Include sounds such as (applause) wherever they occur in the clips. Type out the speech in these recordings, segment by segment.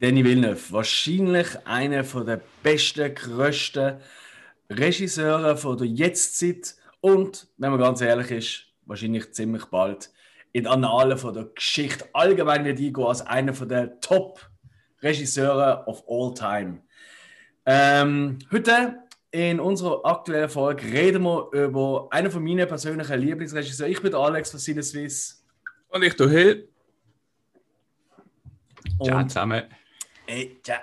Danny Villeneuve, wahrscheinlich einer der besten, größten Regisseure von der Jetztzeit und, wenn man ganz ehrlich ist, wahrscheinlich ziemlich bald in die Annalen von der Geschichte allgemein wird eingehen als einer der Top-Regisseure of all time. Ähm, heute in unserer aktuellen Folge reden wir über einen von meinen persönlichen Lieblingsregisseuren. Ich bin Alex von Cine Suisse. Und ich, du Hill. Ciao zusammen. Hey, tja.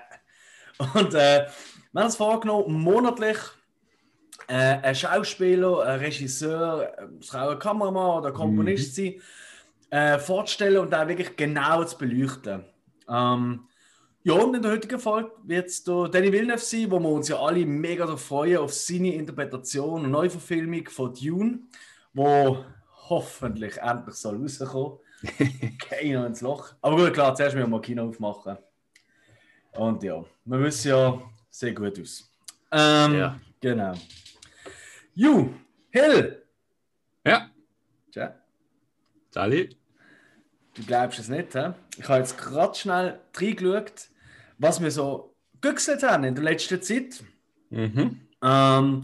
Und äh, wir haben uns vorgenommen, monatlich äh, ein Schauspieler, ein Regisseur, es kann auch ein Kameramann oder ein Komponist mhm. sein, äh, vorzustellen und da wirklich genau zu beleuchten. Ähm, ja, und in der heutigen Folge wird es Danny Villeneuve sein, wo wir uns ja alle mega freuen, auf seine Interpretation und Neuverfilmung von Dune, wo hoffentlich endlich soll rauskommen. (laughs) Keiner ins Loch. Aber gut, klar, zuerst müssen wir mal Kino aufmachen. Und ja, wir wissen ja, sehr gut aus. Ähm, ja. Genau. Ju, Hill! Ja. Tja. Sali. Du glaubst es nicht, hä? Ich habe jetzt gerade schnell reingeschaut, was wir so gegüchselt haben in der letzten Zeit. Mhm. Ähm,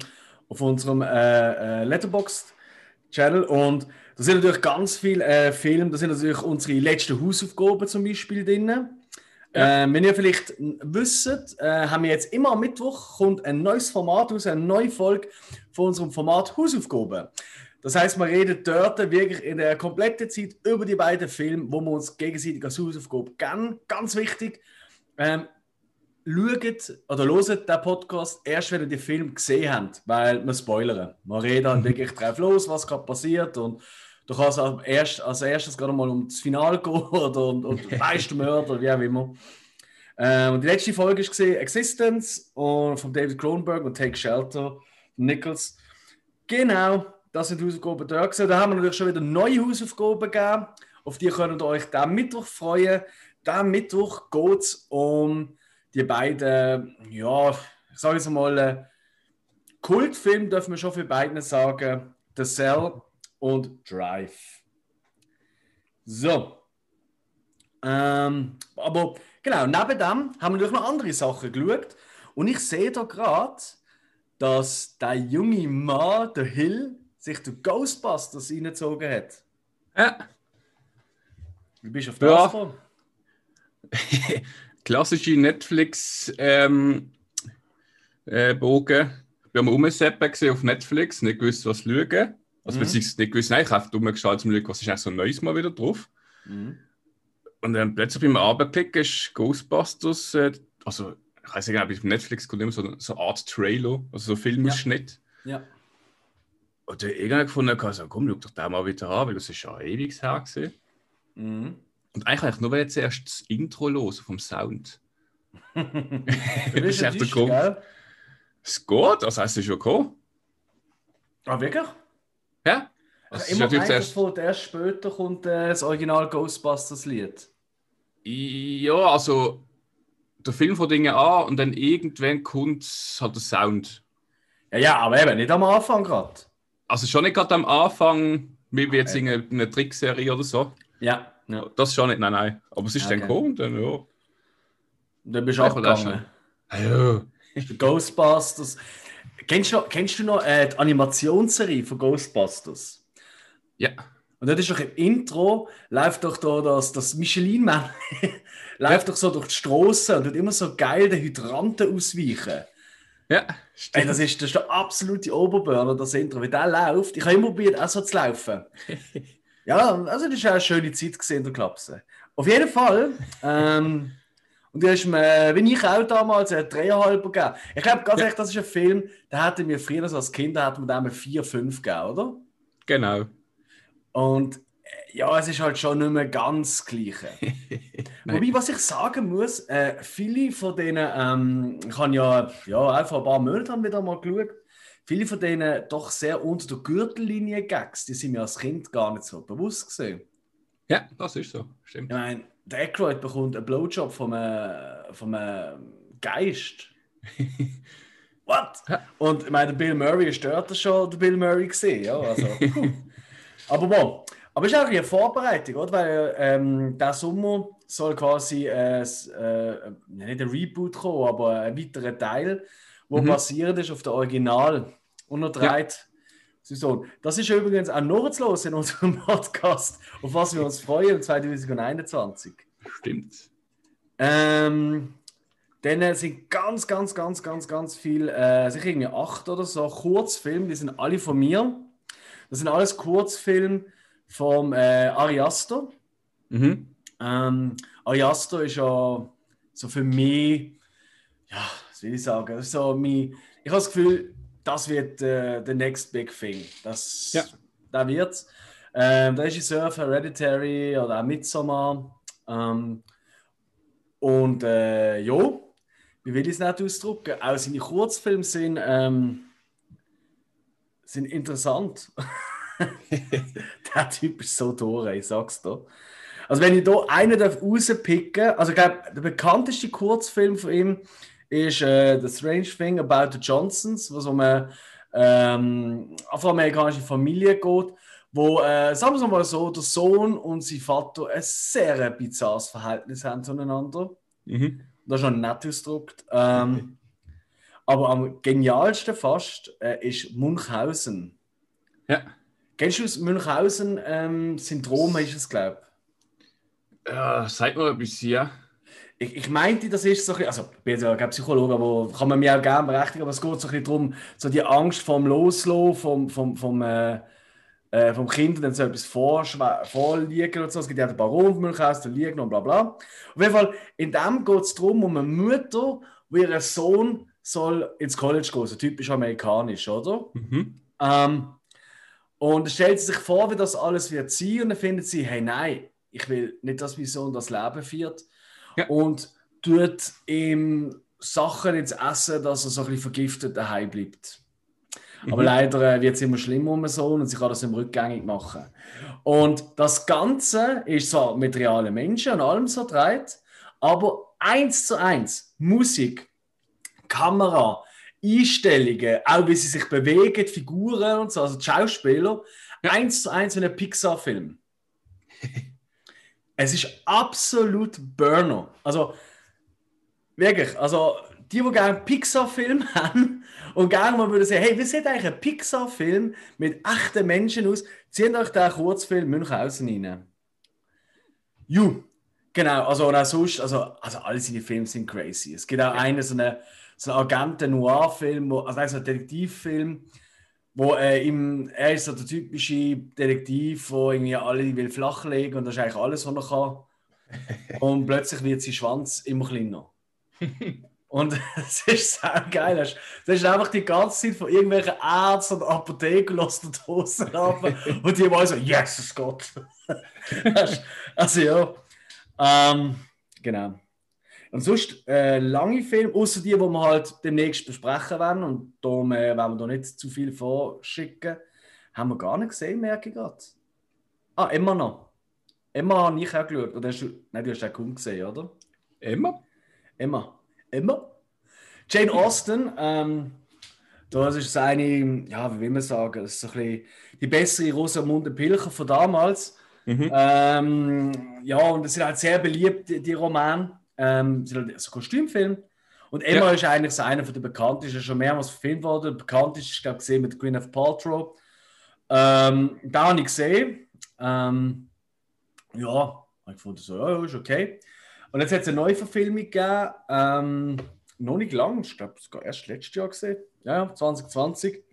auf unserem äh, äh, Letterboxd-Channel. Und da sind natürlich ganz viele äh, Filme, da sind natürlich unsere letzten Hausaufgaben zum Beispiel drin. Ja. Äh, wenn ihr vielleicht wisst, äh, haben wir jetzt immer am Mittwoch kommt ein neues Format aus, eine neue Folge von unserem Format Hausaufgaben. Das heißt, wir reden dort wirklich in der kompletten Zeit über die beiden Filme, wo wir uns gegenseitig als Hausaufgabe geben. Ganz wichtig, ähm, schaut oder hört den Podcast erst, wenn ihr den Film gesehen habt, weil wir spoilern. Wir reden halt (laughs) wirklich drauf los, was gerade passiert und Du kannst als, erst, als erstes gerade mal um das Finale gehen (laughs) oder um, um den Meistermörder, wie auch immer. Ähm, und die letzte Folge ist gesehen Existence und von David Cronenberg und Take Shelter von Nichols. Genau, das sind Hausaufgaben da gewesen. Da haben wir natürlich schon wieder neue Hausaufgaben gegeben. Auf die könnt ihr euch diesen Mittwoch freuen. Diesen Mittwoch geht es um die beiden, ja, ich sage jetzt mal, äh, Kultfilme, dürfen wir schon für beide sagen. The Cell und Drive. So. Ähm, aber genau, neben dem haben wir natürlich noch andere Sachen geschaut. Und ich sehe da gerade, dass der junge Mann, der Hill, sich der Ghostbusters reingezogen hat. Ja. Wie bist du auf das ja. (laughs) Klassische Netflix-Bogen. Ähm, äh, wir haben umgeseppen auf Netflix, nicht gewusst, was schauen. Also, mhm. beziehungsweise nicht gewusst, nein, ich habe einfach geschaut, zum was ist eigentlich so ein neues Mal wieder drauf. Mhm. Und dann plötzlich beim Abendklicken ist Ghostbusters, äh, also ich weiß nicht genau, auf Netflix kommt immer so, so eine Art Trailer, also so Filmausschnitt. Ja. ja. Und dann irgendwann gefunden, also, komm, schau doch den mal wieder an, weil das ist schon ewig her gesehen. Mhm. Und eigentlich nur jetzt erst das Intro los vom Sound. (laughs) das ist echt der Grund. Es geht, das heißt, es ist schon gekommen. Ah, wirklich? Ja. Das also immer erst... Von, erst später kommt äh, das Original Ghostbusters-Lied. Ja, also der Film von Dingen an und dann irgendwann kommt halt der Sound. Ja, ja, aber eben nicht am Anfang gerade. Also schon nicht gerade am Anfang, wie jetzt okay. in einer Trickserie oder so. Ja, ja. Das schon nicht, nein, nein. Aber es ist okay. dann gekommen und dann, ja. Dann bist du auch gegangen. Ja. (laughs) Ghostbusters. Kennst du, kennst du noch äh, die Animationsserie von Ghostbusters? Ja. Und das ist doch im Intro, läuft doch da das, das Michelin-Mann, (laughs) läuft doch so durch die Straße und tut immer so geil den Hydranten ausweichen. Ja, stimmt. Ey, das, ist, das ist der absolute Oberburner, das Intro. Wie der läuft, ich habe immer probiert, auch so zu laufen. (laughs) ja, also das war eine schöne Zeit gesehen, der Klapse. Auf jeden Fall, ähm, und du hast mir, wie ich auch damals, einen Dreieinhalber gegeben. Ich glaube, ganz ehrlich, das ist ein Film, der hätte mir früher so als Kind hat man dem 4, 5 gegeben, oder? Genau. Und äh, ja, es ist halt schon nicht mehr ganz das Gleiche. (laughs) Wobei, was ich sagen muss, äh, viele von denen, ähm, ich habe ja, ja einfach ein paar Monate haben wieder mal geschaut, viele von denen doch sehr unter der Gürtellinie Gags, die sind mir als Kind gar nicht so bewusst gesehen. Ja, das ist so, stimmt. Ich meine, der Aykroyd bekommt einen Blowjob vom, äh, vom äh, Geist. (laughs) What? Und ich meine, Bill Murray stört das schon, der Bill Murray gesehen, ja, also. (laughs) Aber bon, Aber es ist auch eine Vorbereitung, oder? Weil ähm, der Sommer soll quasi äh, äh, nicht ein Reboot kommen, aber ein weiterer Teil, wo mhm. basiert ist auf der Original untertreibt. Ja. Saison. Das ist übrigens auch noch zu los in unserem (laughs) Podcast, auf was wir uns freuen 2021. Stimmt. Ähm, dann sind ganz, ganz, ganz, ganz, ganz viele, äh, sicher irgendwie acht oder so, Kurzfilme, die sind alle von mir. Das sind alles Kurzfilme vom äh, Ariaster. Mhm. Ähm, Ariaster ist ja so für mich, ja, was will ich sagen, so mein, ich habe das Gefühl, das wird äh, the next big thing. Das, ja. Da wird's. Ähm, der Regisseur für Hereditary oder auch Midsommar. Ähm, und äh, ja, wie will ich es nicht ausdrücken? Auch seine Kurzfilme sind, ähm, sind interessant. (laughs) der Typ ist so durch, ich sag's dir. Also wenn ich da einen rauspicken darf, also ich glaube, der bekannteste Kurzfilm von ihm ist äh, The Strange Thing About the Johnsons, was um eine ähm, afroamerikanische Familie geht, wo, äh, sagen wir mal so, der Sohn und sein Vater ein sehr bizarres Verhältnis haben zueinander. Mhm. Das ist schon nett ausgedrückt. Ähm, okay. Aber am genialsten fast äh, ist Munchhausen. Ja. Kennst du das Münchhausen-Syndrom, ähm, ist es, glaube ich? Ja, sag mal etwas, ja. Ich, ich meinte, das ist so ein bisschen, also ich bin ja kein Psychologe, aber kann man mir auch gerne berechtigen, aber es geht so ein bisschen darum, so die Angst vom Loslassen, vom, vom, vom, äh, äh, vom Kind, wenn so etwas vorliegen und so. Es gibt ja den Baron von Münchhausen, der liegt und bla bla. Auf jeden Fall, in dem geht es darum, um eine Mutter, wo ihr Sohn soll ins College gehen, so typisch amerikanisch, oder? Mhm. Ähm, und dann stellt sie sich vor, wie das alles wird sein und dann findet sie, hey, nein, ich will nicht, dass mein Sohn das Leben führt. Ja. Und tut ihm Sachen ins Essen, dass er so ein bisschen vergiftet daheim bleibt. Mhm. Aber leider äh, wird es immer schlimmer um Sohn und sie kann das im rückgängig machen. Und das Ganze ist so mit realen Menschen und allem so dreht, aber eins zu eins Musik, Kamera, Einstellungen, auch wie sie sich bewegen, Figuren und so, also die Schauspieler, ja. eins zu eins wie ein Pixar-Film. (laughs) es ist absolut Burner. Also, wirklich, also die, die gerne Pixar-Film (laughs) haben und gerne mal würden sagen, hey, wie sieht eigentlich ein Pixar-Film mit echten Menschen aus? Zieht euch den Kurzfilm Münchhausen rein. Ju, genau, also und auch sonst, also, also alle seine Filme sind crazy. Es gibt auch einen, so einen so einen Agenten-Noir-Film, also ein Detektivfilm, wo äh, im, er ist so der typische Detektiv, der irgendwie alle will flachlegen und das ist eigentlich alles, was er kann. (laughs) und plötzlich wird sein Schwanz immer kleiner. (laughs) Und (laughs) es ist sehr geil. Das ist einfach die ganze Zeit von irgendwelchen Ärzten und Apotheken los die Hosen ab. und die mal so, Jesus Gott. also ja. Ähm, genau. Und sonst äh, lange Filme, außer die, die wir halt demnächst besprechen werden, und darum äh, werden wir da nicht zu viel vorschicken, haben wir gar nicht gesehen, merke ich gerade. Ah, immer noch. Emma habe ich auch geschaut. Oder hast du, nein, du hast auch kaum gesehen, oder? Emma? Emma. Emma? Jane Austen, ähm, das ist eine, ja, wie will man sagen, das ist so ein bisschen die bessere Rosamunde Pilcher von damals. Mhm. Ähm, ja, und es sind halt sehr beliebt, die, die Romane. Ähm, so Kostümfilm. Und Emma ja. ist eigentlich so einer von den bekanntesten, schon mehrmals verfilmt worden. Bekannt ist, ich glaube, gesehen mit Gwyneth Paltrow. Ähm, da habe ich gesehen. Ähm, ja, ich gefunden, so, ja, ist okay. Und jetzt hat es eine neue Verfilmung gegeben. Ähm, noch nicht lang, ich glaube, sogar erst letztes Jahr gesehen. Ja, 2020.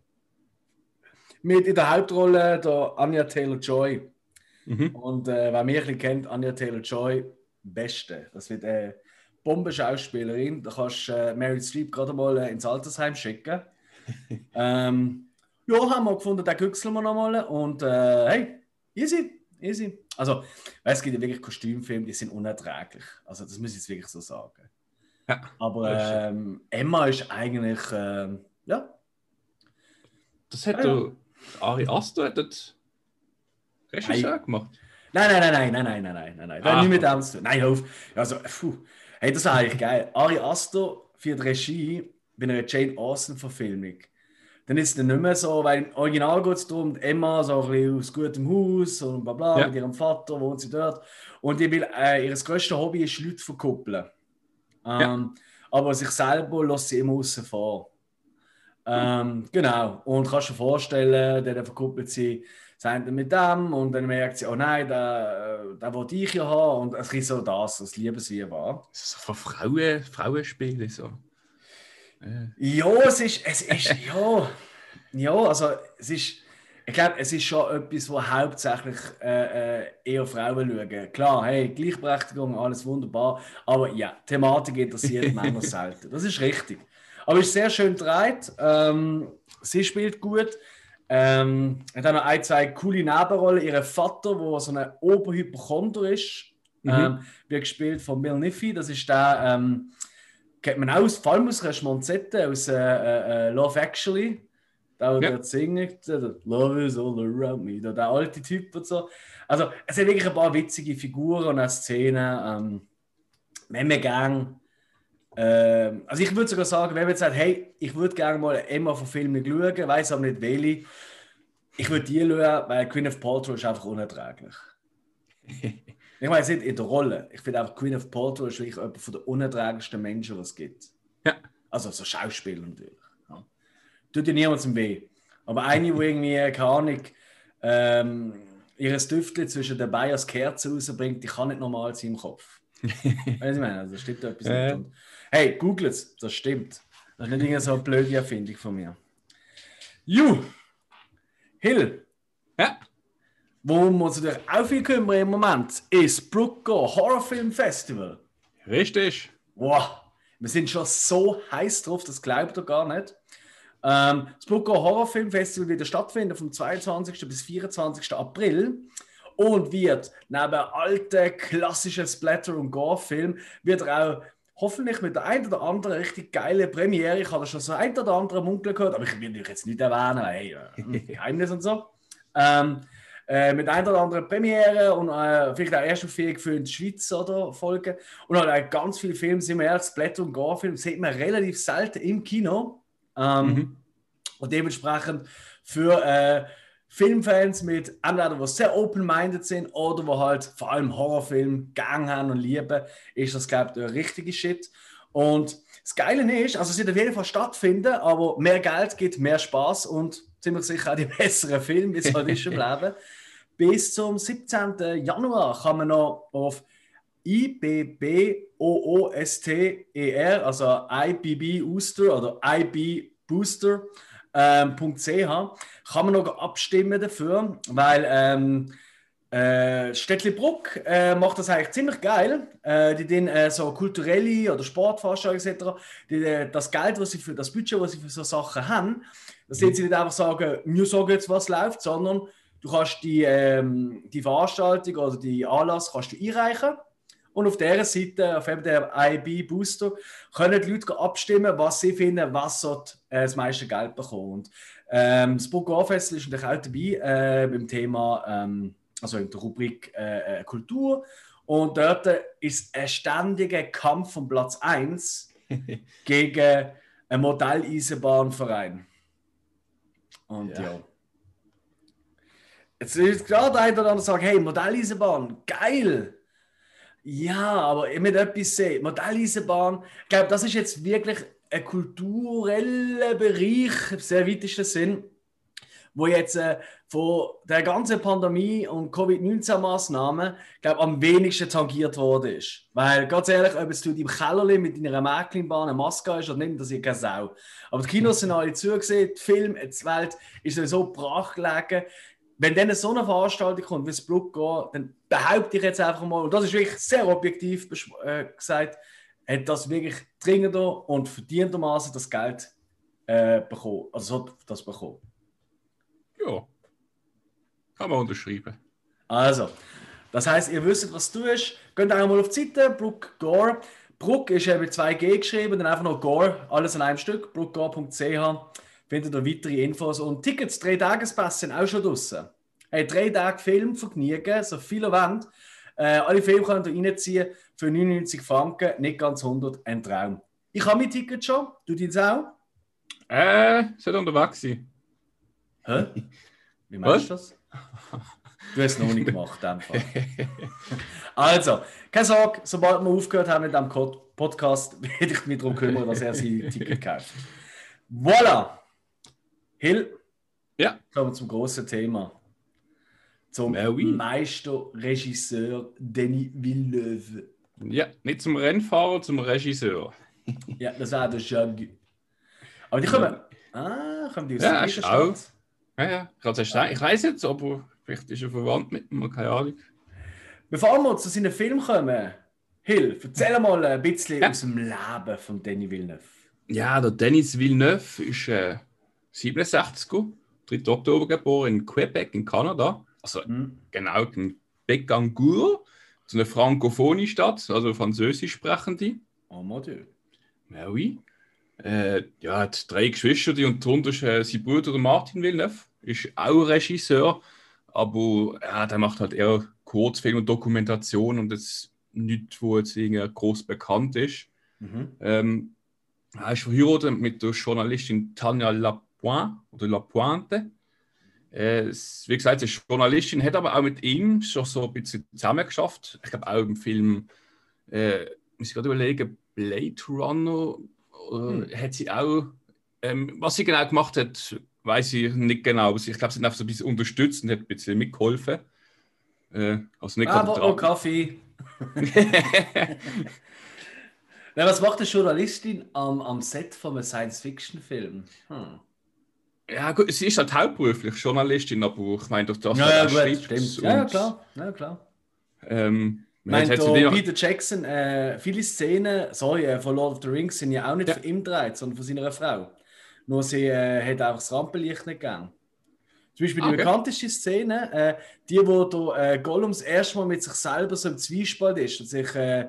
Mit in der Hauptrolle der Anya Taylor-Joy. Mhm. Und äh, wer mich ein bisschen kennt, Anya Taylor-Joy, Beste. Das wird eine Bombenschauspielerin. Da kannst du äh, Mary Streep gerade mal äh, ins Altersheim schicken. (laughs) ähm, ja, haben wir gefunden, den güchseln wir nochmal. Und äh, hey, easy, easy. Also, es gibt ja wirklich Kostümfilme, die sind unerträglich. Also, das muss ich jetzt wirklich so sagen. Ja, Aber ähm, Emma ist eigentlich, ähm, ja. Das hat ja, ja. Ari Aster hat das Regisseur gemacht. Nein, nein, nein, nein, nein, nein, nein, nein, nein. Das hat nicht mit dem zu tun. Nein, auf. Also, puh. Hey, das ist eigentlich (laughs) geil. Ari Aster für die Regie bei einer Jane Austen-Verfilmung. dann ist es nicht mehr so, weil im Original geht es darum, Emma so ein bisschen aus gutem Haus und bla bla, Ja. mit ihrem Vater wohnt sie dort. Und die will, äh, ihr grösstes Hobby ist Leute verkuppeln. Ähm, Aber sich selber lässt sie immer außen vor. Ähm, genau. Und kannst du dir vorstellen, dann verkuppelt sie das mit dem und dann merkt sie, oh nein, da, da wollte ich ja haben. Und es ist so das, das Liebesweh war. Das ist so von Frauen, Frauenspielen so. Äh, Ja, es ist, es ist, (laughs) ja, ja, also es ist, ich glaube, es ist schon etwas, wo hauptsächlich äh, äh, eher Frauen schauen. Klar, hey, Gleichberechtigung, alles wunderbar, aber ja, Thematik interessiert (laughs) Männer selten. Das ist richtig. Aber es ist sehr schön gedreht, ähm, sie spielt gut. Ähm, hat auch noch ein, zwei coole Nebenrollen. Ihr Vater, der so ein Oberhypochonder ist, Mhm. ähm, wird gespielt von Bill Niffy. Das ist der, ähm, kennt man auch aus, vor allem aus einer Schmonzette, aus äh, äh, äh, Love Actually. Der, der Ja. dort singt, der Love is all around me, der, der alte Typ und so. Also, es sind wirklich ein paar witzige Figuren und auch Szenen. Ähm, wenn man gern, ähm, also ich würde sogar sagen, wenn man jetzt sagt, hey, ich würde gerne mal Emma von Filmen schauen, weiß aber nicht welche, ich würde die schauen, weil Gwyneth Paltrow ist einfach unerträglich. (laughs) Ich meine, nicht in der Rolle. Ich finde einfach, Gwyneth Paltrow ist wirklich jemand von der unerträglichsten Menschen, die es gibt. Ja. Also so Schauspieler natürlich. Ja. Tut ja niemandem weh. Aber eine, die irgendwie, keine Ahnung, ähm, ihres Düftle zwischen den Bayers Kerzen rausbringt, die kann nicht normal sein im Kopf. weißt du, was ich meine? Also, stimmt etwas Ja. nicht. Und, hey, googelt es, das stimmt. Das ist nicht irgendeine so blöde Erfindung von mir. Ju! Hill! Ja. Worum wir uns natürlich auch viel kümmern im Moment, ist Brookgore Horrorfilm Festival. Richtig. Wow, wir sind schon so heiß drauf, das glaubt ihr gar nicht. Ähm, das Brookgore Horrorfilm Festival wird stattfinden vom 22. bis 24. April und wird neben alten klassischen Splatter- und Gore-Filmen wird auch hoffentlich mit der ein oder anderen richtig geile Premiere. Ich habe schon so ein oder andere Munkeln gehört, aber ich will euch jetzt nicht erwähnen, hey, äh, (laughs) Geheimnis und so. Ähm, äh, mit ein oder anderen Premiere und äh, vielleicht auch Erstaufführung für die Schweiz oder Folgen. Und halt auch ganz viele Filme, sind wir ehrlich, Splatter- und Gore-Filme sieht man relativ selten im Kino. Ähm, Mhm. Und dementsprechend für äh, Filmfans mit entweder, die sehr open-minded sind oder die halt vor allem Horrorfilm gang haben und lieben, ist das, glaube ich, der richtige Shit. Und das Geile ist, also es wird auf jeden Fall stattfinden, aber mehr Geld gibt mehr Spaß und ziemlich sicher auch die (laughs) besseren Filme, wie es halt ist im (laughs) Leben. Bis zum 17. Januar kann man noch auf IBBOOSTER, E also IBB Ooster oder IB Booster ähm, kann man noch abstimmen dafür, weil ähm, äh, Städtlibruck äh, macht das eigentlich ziemlich geil. Äh, die den äh, so kulturelle oder Sportveranstaltungen etc. Die, äh, das Geld, was sie für das Budget, was sie für so Sachen haben, das sind sie nicht einfach sagen, wir sagen jetzt, was läuft, sondern du kannst die, ähm, die Veranstaltung oder die Anlass kannst du einreichen. Und auf dieser Seite, auf eben der IB Booster, können die Leute abstimmen, was sie finden, was dort äh, das meiste Geld bekommt. Und, ähm, das Burg Festival ist natürlich auch dabei äh, beim Thema, ähm, also in der Rubrik äh, äh, Kultur. Und dort ist ein ständiger Kampf von Platz 1 (laughs) gegen einen Modelleisenbahnverein. Und ja. Ja. Jetzt ist gerade einer oder andere sagt, hey, Modelleisenbahn, geil! Ja, aber ich mit etwas sehen. Modelleisenbahn, ich glaube, das ist jetzt wirklich ein kultureller Bereich im sehr weitesten Sinn, wo jetzt äh, von der ganzen Pandemie und Covid-19-Maßnahmen, glaube am wenigsten tangiert worden ist. Weil, ganz ehrlich, ob es du im Kellerli mit deiner Märklinbahn eine Maske hast oder nicht, das ist keine Sau. Aber die Kinos sind alle zugesehen, die Film, die Welt ist sowieso brach gelegen. Wenn dann so eine Veranstaltung kommt, wie das Blut geht, dann behaupte ich jetzt einfach mal, und das ist wirklich sehr objektiv äh, gesagt, hat das wirklich dringender und verdientermaßen das Geld äh, bekommen. Also so das bekommen. Ja. Kann man unterschreiben. Also, das heißt, ihr wisst, was du tust. Geht einfach mal auf die Seite, Brook Gore. Brook ist eben mit 2G geschrieben, dann einfach noch Gore, alles in einem Stück, brookgore.ch. Findet ihr weitere Infos und Tickets, drei Tagespass sind auch schon draußen. Hey, drei Tage Film vergnügen, so viel ihr wollt. Äh, alle Filme könnt ihr reinziehen für 99 Franken, nicht ganz 100, ein Traum. Ich habe mein Ticket schon, du deins auch. Äh, sollte unterwegs sein. Hä? (laughs) Wie meinst du das? Du hast es noch nicht gemacht, einfach. (laughs) also, keine Sorge, sobald wir aufgehört haben mit diesem Podcast, (laughs) werde ich mich darum kümmern, dass er sein Ticket kauft. Voilà! Hill, Ja. kommen wir zum großen Thema. Zum Ja, oui. Meisterregisseur Denis Villeneuve. Ja, nicht zum Rennfahrer, zum Regisseur. (laughs) Ja, das war der Jug. Aber die kommen. Ah, kommen die aus Ja, der. Stadt? Ja, ja. Ich, kann's erst sagen. ich weiß jetzt, aber vielleicht ist er verwandt mit mir, keine Ahnung. Bevor wir zu seinen Film kommen, Hill, erzähl (laughs) mal ein bisschen Ja. aus dem Leben von Denis Villeneuve. Ja, der Denis Villeneuve ist äh, 67, 3. Oktober geboren in Quebec in Kanada. Also Hm. genau in Becancour, so eine frankophone Stadt, also französisch sprechende. Oh mon Dieu. Ja, oui. Äh, ja, hat drei Geschwister die und darunter ist äh, sein Bruder der Martin Villeneuve, ist auch Regisseur, aber ja, der macht halt eher Kurzfilm und Dokumentation und das nichts, wo jetzt irgendwie groß bekannt ist. Mhm. Ähm, er ist verheiratet mit der Journalistin Tanja Lapointe oder Lapointe. Äh, es- wie gesagt, sie ist Journalistin, hat aber auch mit ihm schon so ein bisschen zusammengeschafft. Ich glaube auch im Film, äh, muss ich gerade überlegen, Blade Runner, äh, hat sie auch, ähm, was sie genau gemacht hat, weiß ich nicht genau, aber ich glaube, sie hat einfach so ein bisschen unterstützt und hat ein bisschen mitgeholfen. Äh, also nicht Aber dran. oh, Kaffee. (laughs) (laughs) Na, was macht eine Journalistin am, am Set von einem Science-Fiction-Film? Hm. Ja, gut, sie ist halt hauptberuflich Journalistin, aber ich meine, durch das Ja, ja, auch gut, stimmt. Ja, klar. Ja, klar. Ähm, Ich meine, hat Peter Jackson, äh, viele Szenen, sorry, äh, von Lord of the Rings sind ja auch nicht Ja. von ihm gedreht, sondern von seiner Frau. Nur sie äh, hat einfach das Rampenlicht nicht gegeben. Zum Beispiel die Okay. bekannteste Szene, äh, die, wo der äh, Gollum das erste Mal mit sich selber so im Zwiespalt ist und sich, äh,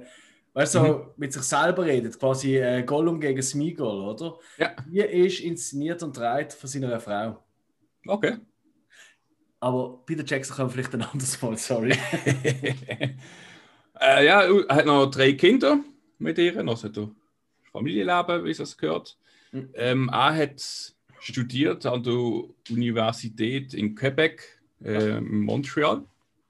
weißt du, Mhm. so mit sich selber redet, quasi äh, Gollum gegen Smeagol, oder? Ja. Die ist inszeniert und dreht von seiner Frau. Okay. Aber Peter Jackson kann vielleicht ein anderes Mal, sorry. (laughs) äh, ja, er hat noch drei Kinder mit ihr, also der Familienleben, wie es gehört. Mhm. Ähm, er hat studiert an der Universität in Quebec, äh, Montreal,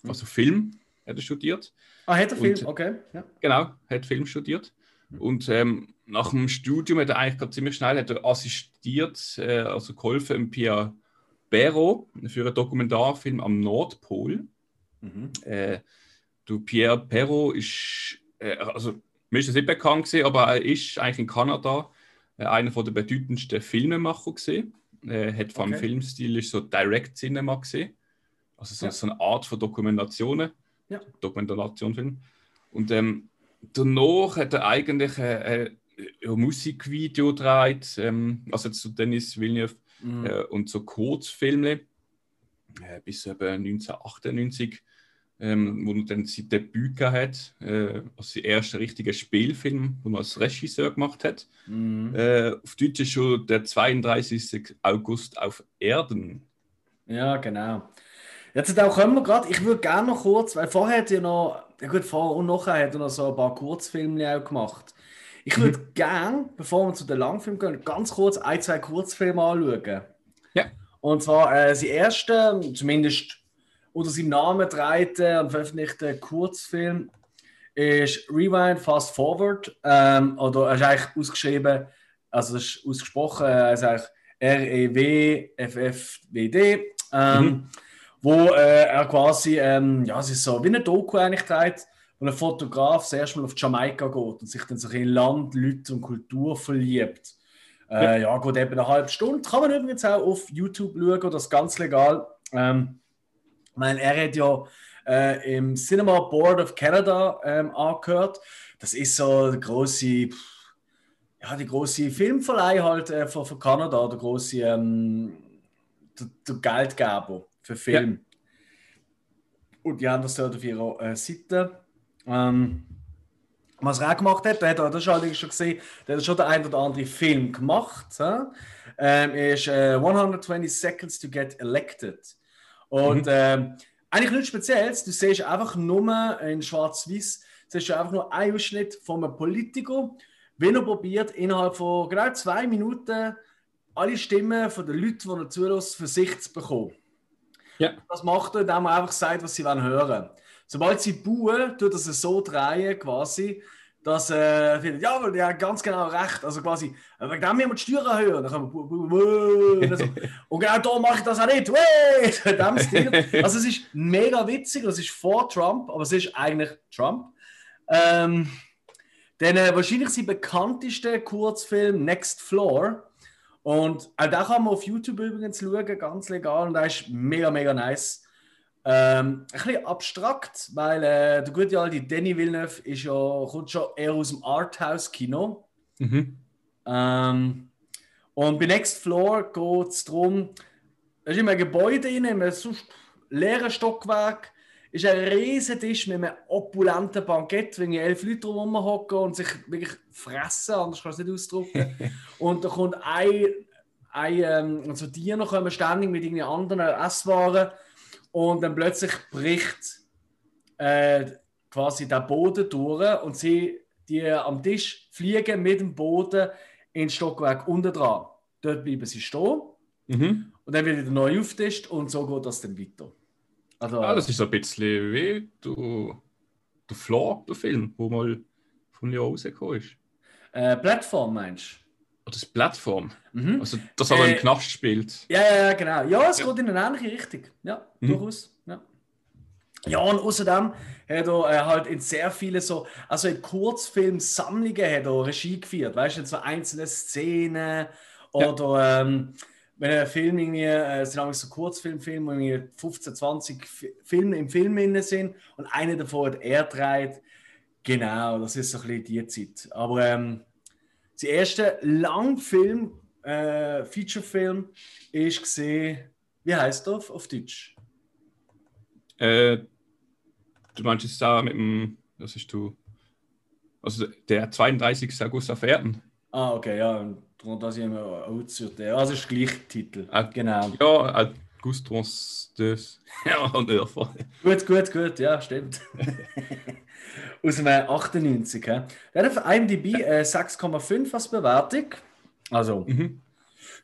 also Film hat er studiert. Ah, hat er Film? Okay. Ja. Genau, hat Film studiert. Und ähm, nach dem Studium hat er eigentlich gerade ziemlich schnell hat er assistiert, äh, also geholfen im Pierre Perrault für einen Dokumentarfilm am Nordpol. Mhm. Äh, du Pierre Perrault ist, äh, also mir ist das nicht bekannt gewesen, aber er ist eigentlich in Kanada äh, einer von der bedeutendsten Filmemacher gesehen. Er hat vom Okay. Filmstil ist so Direct Cinema gesehen, also so, Ja. so eine Art von Dokumentationen, Ja. Dokumentationfilm. Und ähm, danach hat er eigentlich äh, ein Musikvideo gedreht, ähm, also zu Dennis Villeneuve Mhm. äh, und so Kurzfilme äh, bis eben 1998, ähm, wo er dann sein Debüt hat, äh, also sein erster richtiger Spielfilm, den er als Regisseur gemacht hat. Mhm. Äh, auf Deutsch ist schon der 32. August auf Erden. Ja, genau. Jetzt auch kommen wir gerade, ich würde gerne noch kurz, weil vorher hat er noch, ja gut, vorher und nachher hat er noch so ein paar Kurzfilme auch gemacht. Ich Mhm. würde gerne, bevor wir zu den Langfilmen gehen, ganz kurz ein, zwei Kurzfilme anschauen. Ja. Und zwar äh, sein erster, zumindest unter seinem Namen dreite und veröffentlichte Kurzfilm ist Rewind Fast Forward. Ähm, oder er ist eigentlich ausgeschrieben, also ist ausgesprochen, er ist eigentlich R-E-W-F-F-W-D. Ähm, Mhm. Wo äh, er quasi, ähm, ja, es ist so wie eine Doku eigentlich dreht, wo ein Fotograf das erste Mal auf Jamaika geht und sich dann so in Land, Leute und Kultur verliebt. Äh, ja, geht eben eine halbe Stunde. Kann man übrigens auch auf YouTube schauen, das ist ganz legal. Ähm, ich meine, er hat ja äh, im Cinema Board of Canada ähm, angehört. Das ist so der große, ja, die große Filmverleih halt äh, von, von Kanada, der große ähm, der, der Geldgeber für Film. Und die haben das dort auf ihrer äh, Seite. Ähm, was er auch gemacht hat, der hat er, das ist allerdings schon gesehen, der hat schon den einen oder anderen Film gemacht. hä? Ähm, ist äh, 120 Seconds to Get Elected. Und ähm, eigentlich nichts Spezielles, du siehst einfach nur in Schwarz-Weiß, siehst du einfach nur einen Ausschnitt von einem Politiker, wenn er probiert, innerhalb von genau zwei Minuten alle Stimmen von den Leuten, die er zulässt, für sich zu bekommen. Ja. Das macht er, indem er einfach sagt, was sie wollen hören. Sobald sie buhen, tut er es so drehen, quasi, dass er äh, findet, ja, weil der hat ganz genau recht. Also quasi, äh, wegen dem müssen wir die Steuern hören. Dann können wir, und, so. (laughs) und genau da mache ich das auch nicht. (laughs) (laughs) Also es ist mega witzig, das ist vor Trump, aber es ist eigentlich Trump. Ähm, dann äh, wahrscheinlich sein bekanntester Kurzfilm Next Floor. Und auch da kann man auf YouTube übrigens schauen, ganz legal. Und der ist mega, mega nice. Ähm, ein bisschen abstrakt, weil äh, der gute alte Danny Villeneuve ist ja, kommt schon eher aus dem Arthouse-Kino. Mhm. Ähm, und bei Next Floor geht es darum, da ist immer ein Gebäude drin, in einem leeren Stockwerk, ist ein riesen Tisch mit einem opulenten Bankett, wenn elf Leute drum hocken und sich wirklich fressen, anders kann ich es nicht ausdrücken. (laughs) und da kommt ein, ein ähm, also Diener kommen ständig mit irgendwie anderen Esswaren und dann plötzlich bricht äh, quasi der Boden durch und sie, die am Tisch fliegen mit dem Boden ins Stockwerk unten dran. Dort bleiben sie stehen Mhm. und dann wird wieder neu aufgetischt und so geht das dann weiter. Also, Ah, das ist so ein bisschen wie du, der Floor, der Film, wo mal von Leo rausgekommen ist. äh, Plattform meinst Oder das Plattform. du? Mhm. Also, das aber Äh, im Knast spielt. Ja, ja, ja, genau. Ja, es Ja. geht in eine ähnliche Richtung. Ja, Mhm. durchaus. Ja. ja, und außerdem hat er äh, halt in sehr viele so, also in Kurzfilmsammlungen hat er Regie geführt, weißt du, in so einzelne Szenen oder ähm, wenn ein Film irgendwie, äh, es sind auch so Kurzfilmfilme, wo irgendwie 15, 20 Fi- Filme im Film drin sind und einer davon hat er dreht. Genau, das ist so ein bisschen die Zeit. Aber ähm, der erste Langfilm, äh, Featurefilm, ist gesehen, wie heißt der auf, auf Deutsch? Äh, du meinst jetzt da mit dem, das ist du, also der 32. August auf Erden. Ah, okay, ja, und darum, dass ich immer outsucht. Ja, also ist gleich Titel. Ah. Genau. Ja, was das. (laughs) Ja, und ja, voll. Gut, gut, gut, ja, stimmt. (laughs) Aus dem äh, 98. hä? Der hat auf IMDb äh, 6,5 als Bewertung. Also, Mhm.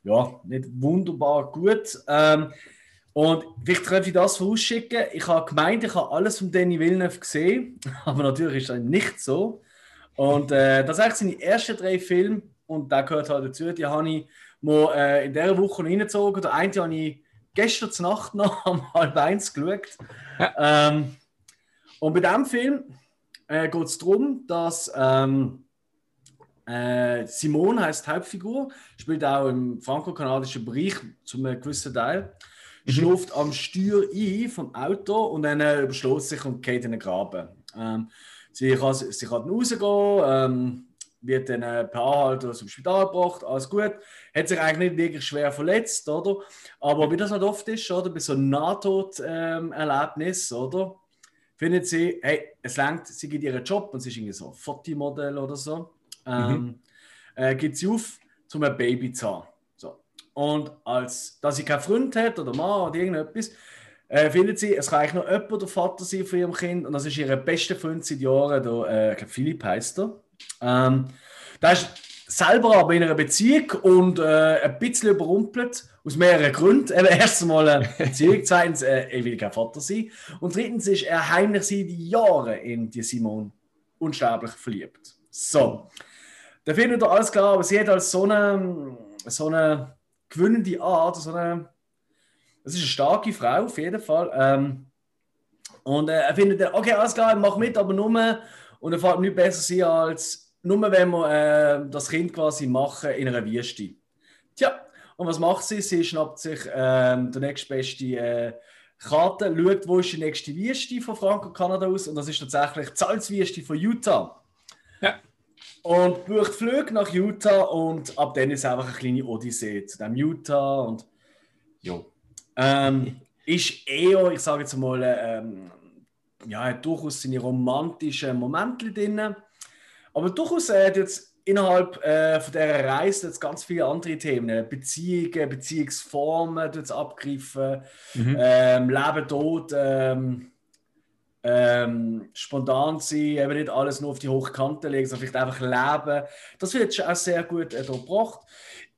ja, nicht wunderbar gut. Ähm, und vielleicht darf ich das vorausschicken. Ich habe gemeint, ich habe alles von Danny Villeneuve gesehen, (laughs) aber natürlich ist das nicht so. Und äh, das sind eigentlich seine ersten drei Filme und der gehört halt dazu. Die habe ich mal äh, in dieser Woche noch reingezogen. Der eine habe ich gestern Nacht noch (laughs) um halb eins geschaut. Ähm, und bei diesem Film äh, geht es darum, dass ähm, äh, Simone heißt Hauptfigur, spielt auch im franco-kanadischen Bereich zu einem gewissen Teil, schläft am Steuer ein vom Auto und dann äh, überschlägt sich und geht in den Graben. Ähm, sie, kann, sie kann rausgehen, ähm, wird dann äh, per Anhalter zum Spital gebracht, alles gut. Hat sich eigentlich nicht wirklich schwer verletzt, oder? Aber wie das halt oft ist, oder? Bei so einem Nahtod-Erlebnis, oder? Findet sie, hey, es langt, sie geht ihren Job und sie ist irgendwie so ein Fotomodell oder so. Ähm, äh, geht sie auf, zum ein Baby zu haben. So. Und als, dass sie keinen Freund hat oder Mann oder irgendetwas, äh, findet sie, es kann eigentlich noch jemand der Vater sein von ihrem Kind und das ist ihr bester Freund seit Jahren, der, äh, Philipp heißt er. Ähm, der ist selber aber in einer Beziehung und äh, ein bisschen überrumpelt, aus mehreren Gründen. Eben (laughs) erstens mal eine Beziehung, zweitens, äh, er will kein Vater sein und drittens ist er heimlich seit Jahren in die Simone unsterblich verliebt. So, da findet er alles klar, aber sie hat als so eine, so eine gewinnende Art, so eine, das ist eine starke Frau auf jeden Fall. Ähm, und äh, er findet, okay, alles klar, mach mit, aber nur, und er fällt nicht besser sein als nur, wenn wir äh, das Kind quasi machen in einer Wüste. Tja, und was macht sie? Sie schnappt sich ähm, der nächstbeste äh, Karte, schaut, wo ist die nächste Wüste von Franco Kanada aus und das ist tatsächlich die Salzwüste von Utah. Ja. Und bucht Flüge nach Utah und ab dann ist es einfach eine kleine Odyssee zu dem Utah und ja. Ähm, (laughs) ist eher, ich sage jetzt mal, ähm, ja, hat durchaus seine romantischen Momente drin. Aber durchaus äh, hat jetzt innerhalb äh, von dieser Reise jetzt ganz viele andere Themen. Beziehungen, Beziehungsformen tut's abgreifen, Mhm. ähm, Leben, Tod, ähm, ähm, spontan sein, eben nicht alles nur auf die hohe Kante legen, sondern vielleicht einfach leben. Das wird schon auch sehr gut äh, durchgebracht.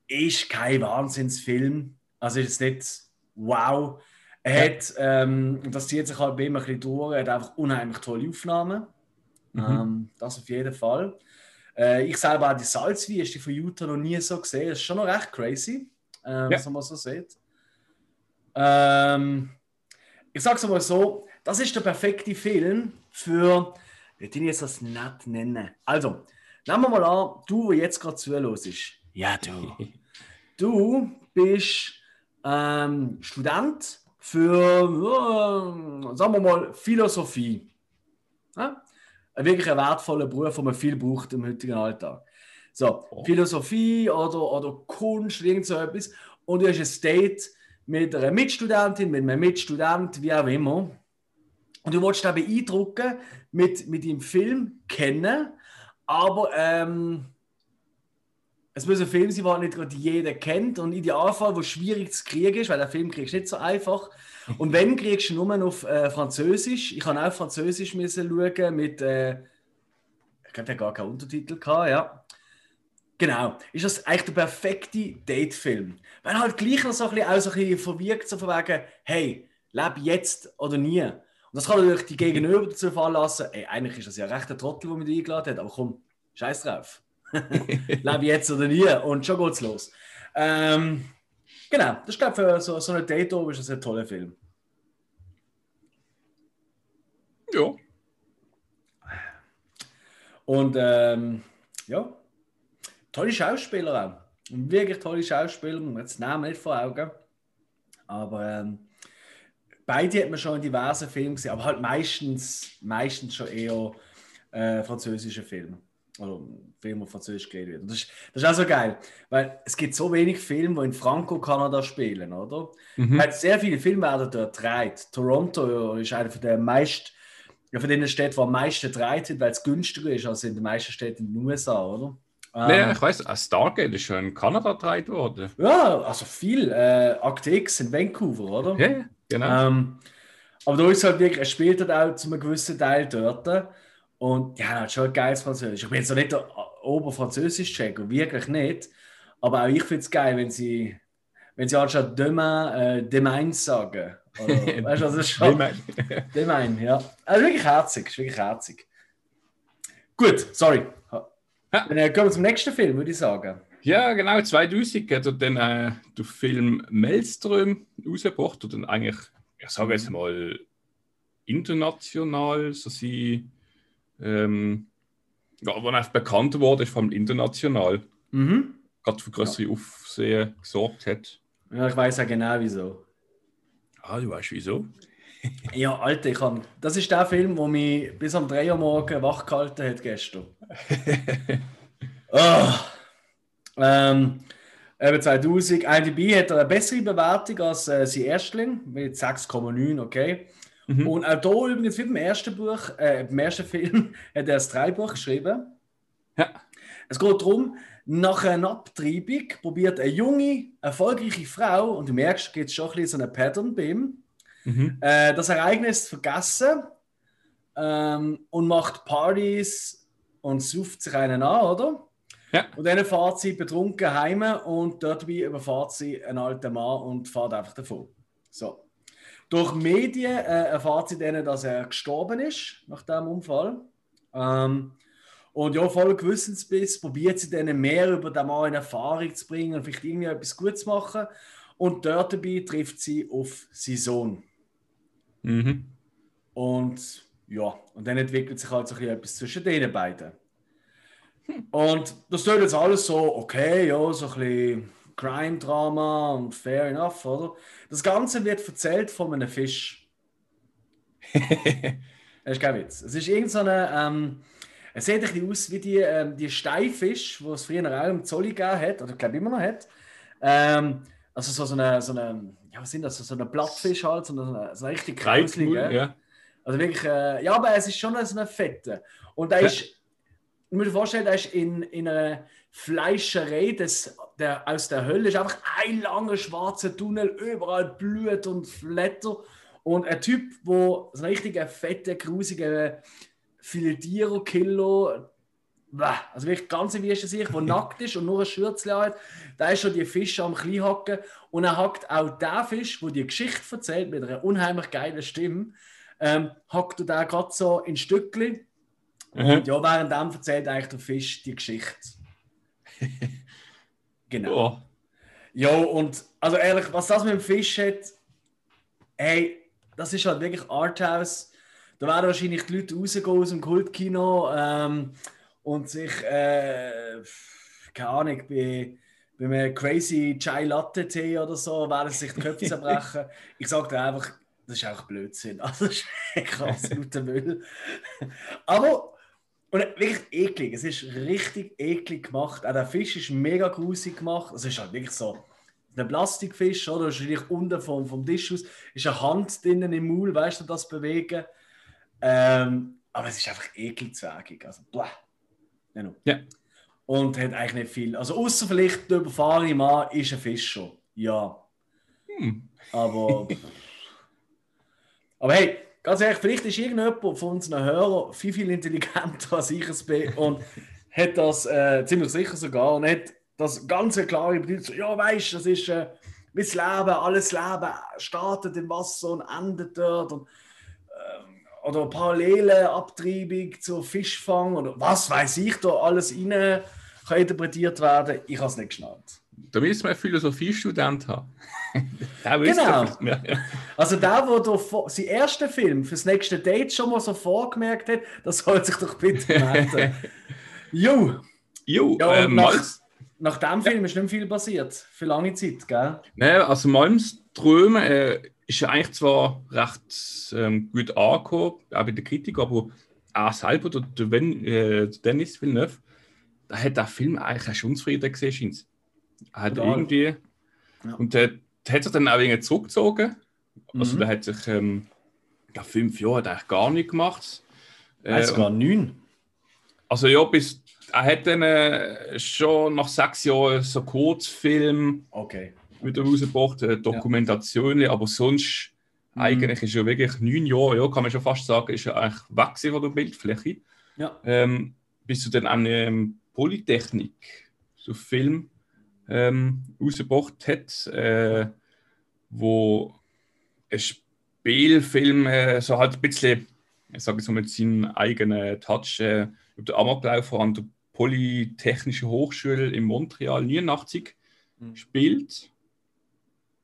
ist kein Wahnsinnsfilm. Also ist es nicht wow. Er hat, ähm, das zieht sich halt bei ihm ein bisschen durch, er hat einfach unheimlich tolle Aufnahmen. Mhm. Ähm, das auf jeden Fall. Äh, ich selber habe die Salzwüste von Utah noch nie so gesehen. Das ist schon noch recht crazy, äh, ja. was man so sieht. Ähm, ich sage es mal so, das ist der perfekte Film für, ich will jetzt das nicht nennen. Also, nehmen wir mal an, du, der jetzt gerade zuhörst. Ja, du. Du bist ähm, Student für, sagen wir mal, Philosophie. Ja? Ein wirklich ein wertvoller Beruf, den man viel braucht im heutigen Alltag. So, oh. Philosophie oder, oder Kunst, irgend so etwas. Und du hast ein Date mit einer Mitstudentin, mit einem Mitstudent, wie auch immer. Und du willst da beeindrucken mit, mit dem Film kennen, aber ähm, es muss ein Film sein, den nicht gerade jeder kennt und Idealfall, wo schwierig zu kriegen ist, weil der Film kriegst du nicht so einfach. Und wenn, kriegst du nur auf äh, Französisch. Ich habe auch Französisch müssen schauen mit, äh, ich glaube, gar keinen Untertitel gehabt, ja. Genau, ist das eigentlich der perfekte Date-Film. Weil halt gleich noch so ein bisschen, auch so ein bisschen verwirkt, so von wegen, hey, lebe jetzt oder nie. Und das kann natürlich die Gegenüber dazu fallen lassen, ey, eigentlich ist das ja recht der Trottel, der mich eingeladen hat, aber komm, scheiß drauf. (laughs) lebe jetzt oder nie und schon geht's los. Ähm, genau, das ist glaube für so, so eine Date ist das ein toller Film. Ja. Und ähm, ja, tolle Schauspieler auch. Wirklich tolle Schauspieler, jetzt Namen nicht vor Augen. Aber ähm, beide hat man schon in diversen Filmen gesehen, aber halt meistens, meistens schon eher äh, französische Filme. Oder Filme, auf Französisch geredet wird. Das ist, das ist auch so geil, weil es gibt so wenig Filme, die in Franco-Kanada spielen, oder? Mhm. Weil sehr viele Filme werden dort gedreht. Toronto ist einer von den meisten ja, von den Städten, die am meisten gedreht wird, weil es günstiger ist als in den meisten Städten in den USA, oder? Nee, ähm, ich weiß, Stargate ist schon in Kanada gedreht worden. Ja, also viel. Äh, Act X in Vancouver, oder? Ja, genau. Ähm, aber da ist halt wirklich, er spielt halt auch zu einem gewissen Teil dort. Und ja, hat schon ein geiles Französisch. Ich bin jetzt noch nicht der Oberfranzösisch-Checker, wirklich nicht. Aber auch ich finde es geil, wenn sie, wenn sie anstatt demain, äh, demain sagen. Oder, (laughs) weißt du, das ist schon. demain. (laughs) demain, ja. Also wirklich herzig, ist wirklich herzig. Gut, sorry. Dann äh, kommen wir zum nächsten Film, würde ich sagen. Ja, genau, 2000 hat er dann äh, den Film Maelström rausgebracht und dann eigentlich, ich sage jetzt mal, international, so sie ähm, ja, einfach bekannt wurde, ist vom international. Mhm. Gerade für größere ja. Aufsehen gesorgt hat. Ja, ich weiß ja genau wieso. Ah, du weißt wieso? (laughs) ja, Alter, ich kann. Das ist der Film, der mich bis um 3 Uhr morgens wach gehalten hat gestern. oh. (laughs) ähm, eben 2000. IDB hat eine bessere Bewertung als äh, sein Erstling mit 6,9, okay. Mhm. Und auch hier übrigens, wie beim ersten Buch, äh, beim ersten Film, (laughs) hat er das Dreibuch geschrieben. Ja. Es geht darum, nach einer Abtreibung probiert eine junge, erfolgreiche Frau, und du merkst, geht schon ein bisschen so eine Pattern bei ihm, mhm. äh, das Ereignis vergessen ähm, und macht Partys und sucht sich einen an, oder? Ja. Und dann fährt sie betrunken heim und dort überfahrt sie einen alten Mann und fährt einfach davon. So. Durch Medien äh, erfahrt sie dann, dass er gestorben ist nach dem Unfall. Ähm, und ja, voller Gewissensbiss probiert sie dann mehr über den Mann in Erfahrung zu bringen und vielleicht irgendwie etwas gut zu machen. Und dort dabei trifft sie auf seinen Sohn. Mhm. Und ja, und dann entwickelt sich halt so etwas zwischen den beiden. Und das tut jetzt alles so, okay, ja, so ein bisschen Crime-Drama und fair enough, oder? Das Ganze wird erzählt von einem Fisch. (laughs) das ist kein Witz. Es ist irgend so eine, ähm, es sieht ein bisschen aus wie die, ähm, die Steinfisch, die es früher auch im Zolli gegeben hat, oder ich glaube immer noch hat. Ähm, also so, so eine, so eine, ja, was sind das, so eine Blattfisch halt, so eine, so eine richtig grauslige. Ja. Also wirklich, äh, ja, aber es ist schon so eine fette. Und da ist, ich muss mir vorstellen, da ist in, in einer Fleischerei des, der, aus der Hölle. Ist einfach ein langer schwarzer Tunnel, überall Blut und Flatter. Und ein Typ, der so ein richtiger, fetter, grusiger Filetierer-Killer Also wirklich ganz wie ist sich, der (laughs) nackt ist und nur ein Schürzchen hat, da ist schon die Fische am Kleinhacken und er hackt auch der Fisch, der die Geschichte erzählt mit einer unheimlich geilen Stimme, ähm, hackt er da gerade so in Stückchen mhm. und ja, währenddem erzählt eigentlich der Fisch die Geschichte. (laughs) genau. Oh. Ja, und also ehrlich, was das mit dem Fisch hat, hey, das ist halt wirklich Arthouse. Da werden wahrscheinlich die Leute rausgehen aus dem Kultkino ähm, und sich, äh, keine Ahnung, bei, bei einem crazy Chai Latte Tee oder so, werden sich die Köpfe (laughs) zerbrechen. ich sage dir einfach, das ist auch Blödsinn. (laughs) Also, das ist absoluter Müll. Aber, und wirklich eklig. Es ist richtig eklig gemacht. Auch der Fisch ist mega grusig gemacht. Es ist halt wirklich so ein Plastikfisch, oder? Wahrscheinlich unten vom, vom Tisch aus ist eine Hand drinnen im Maul, weißt du, das bewegen. Ähm, aber es ist einfach ekelzwergig. Also, bleh. Genau. Ja. Und hat eigentlich nicht viel. Also, außer vielleicht der überfahrene Mann ist ein Fischer. Ja. Hm. Aber. aber hey, ganz ehrlich, vielleicht ist irgendjemand von unseren Hörern viel, viel intelligenter als ich es bin und hat das äh, ziemlich sicher sogar und hat das ganze klare Bedeutung. Ja, weißt du, das ist äh, mein Leben, alles Leben startet im Wasser und endet dort. Und, äh, oder parallele Abtreibung zur Fischfang oder was weiß ich da alles rein kann interpretiert werden. Ich habe es nicht geschnallt. Da müssen wir einen Philosophiestudent haben. (laughs) genau. Also der, der sein ersten Film für das nächste Date schon mal so vorgemerkt hat, das soll sich doch bitte (laughs) melden. jo. Jo, ja, ähm, nach, nach dem Film ist nicht viel passiert, für lange Zeit, gell? Nein, also Malms Träume äh, ist ja eigentlich zwar recht ähm, gut angekommen, auch bei der Kritik, aber auch selber, der, der, äh, Dennis Villeneuve, da hat der Film eigentlich schon zufrieden gesehen, Er hat irgendwie. Ja. Und der, hat sich dann auch irgendwie zurückgezogen. Also mhm. der hat sich, ähm, ich fünf Jahre hat eigentlich gar nicht gemacht. Äh, sogar neun. Also ja, bis er hat dann äh, schon nach sechs Jahren so Kurzfilm okay. wieder rausgebracht, äh, Dokumentationen, ja. aber sonst mhm. eigentlich ist er wirklich neun Jahre, ja, kann man schon fast sagen, ist er eigentlich weg von der Bildfläche. Ja. Ähm, bis zu dann eine ähm, Polytechnik, so Film ähm, rausgebracht hat, äh, wo ein Spielfilm äh, so halt ein bisschen, ich sage so mit seinem eigenen Touch äh, über den Amoklauf an der Polytechnische Hochschule in Montreal 89 mhm. spielt.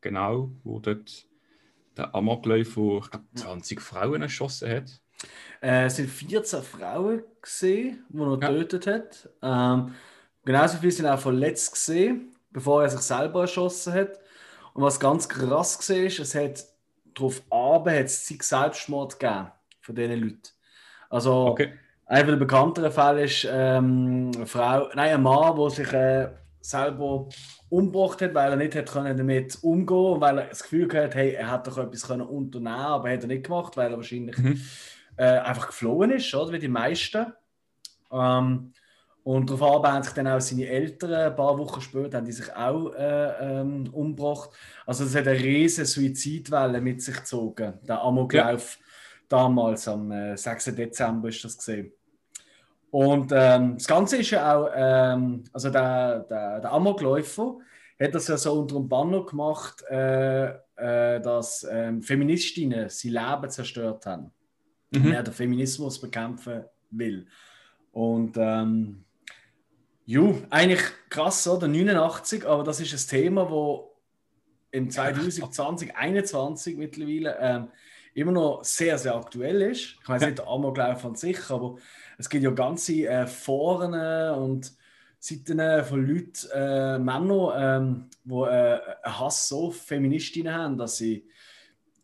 Genau, wo dort der Amokläufer ich glaube, 20 Frauen erschossen hat. Äh, es sind 14 Frauen gesehen, die er ja. getötet hat. Ähm, genauso viele sind auch verletzt gesehen, bevor er sich selber erschossen hat. Und was ganz krass war, ist, es hat darauf Abend hat es Selbstmord gegeben von diesen Leuten. Also okay. Einer der bekannteren Fälle ist ähm, eine Frau, nein, ein Mann, der sich äh, selber umgebracht hat, weil er nicht hat können damit umgehen und weil er das Gefühl hat, hey, er hat doch etwas können unternehmen, aber hat er nicht gemacht, weil er wahrscheinlich mhm. äh, einfach geflohen ist, oder wie die meisten. Ähm, und darauf haben sich dann auch seine Eltern, ein paar Wochen später, haben die sich auch äh, ähm, umgebracht. Also es hat eine riesige Suizidwelle mit sich gezogen, der Amoklauf ja. damals, am äh, 6. Dezember ist das gesehen. Und ähm, das Ganze ist ja auch, ähm, also der, der, der Amokläufer hat das ja so unter dem Banner gemacht, äh, äh, dass ähm, Feministinnen sein Leben zerstört haben. Mhm. Und er den Feminismus bekämpfen will. Und ähm, ju, eigentlich krass, oder? 89, aber das ist ein Thema, wo im 2020, 2021 mittlerweile ähm, immer noch sehr, sehr aktuell ist. Ich weiß nicht der Amoklauf an sich, aber es gibt ja ganze äh, Foren und Seiten von Leuten, äh, Männern, ähm, die äh, einen Hass so Feministinnen haben, dass sie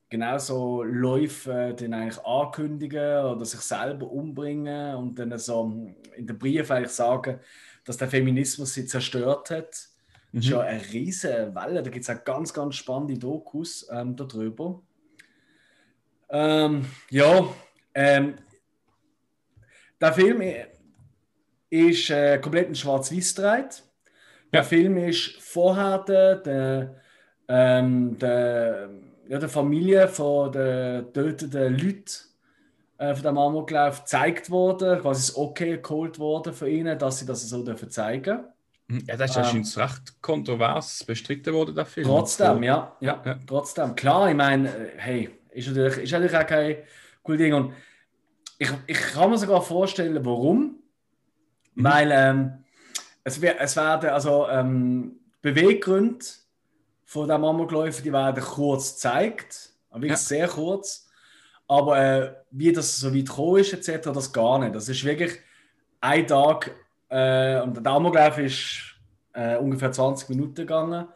genauso Läufe äh, eigentlich ankündigen oder sich selber umbringen und dann so in den Brief eigentlich sagen, dass der Feminismus sie zerstört hat. Mhm. Das ist ja eine riesige Welle. Da gibt es auch ganz, ganz spannende Dokus ähm, darüber. Ähm, ja, ähm, der Film ist äh, komplett in Schwarz-Weiß gedreht. Der ja. Film ist vorher der, der, ähm, der, ja, der Familie von den getöteten Leuten äh, von dem Amoklauf gezeigt worden, quasi das Okay geholt worden für ihn, dass sie das so dürfen zeigen hm, Ja, das ist ähm, recht kontrovers bestritten worden, der Film. Trotzdem, ja, ja, ja, trotzdem. Klar, ich meine, äh, hey, ist natürlich, ist natürlich auch kein cooles Ding. Und ich, ich kann mir sogar vorstellen, warum. Mhm. Weil ähm, es, es werden, also ähm, Beweggründe von dem Amokläufer, die werden kurz gezeigt, wirklich ja. sehr kurz. Aber äh, wie das so weit gekommen ist, etc., das gar nicht. Das ist wirklich ein Tag äh, und der Amoklauf ist äh, ungefähr 20 Minuten gegangen.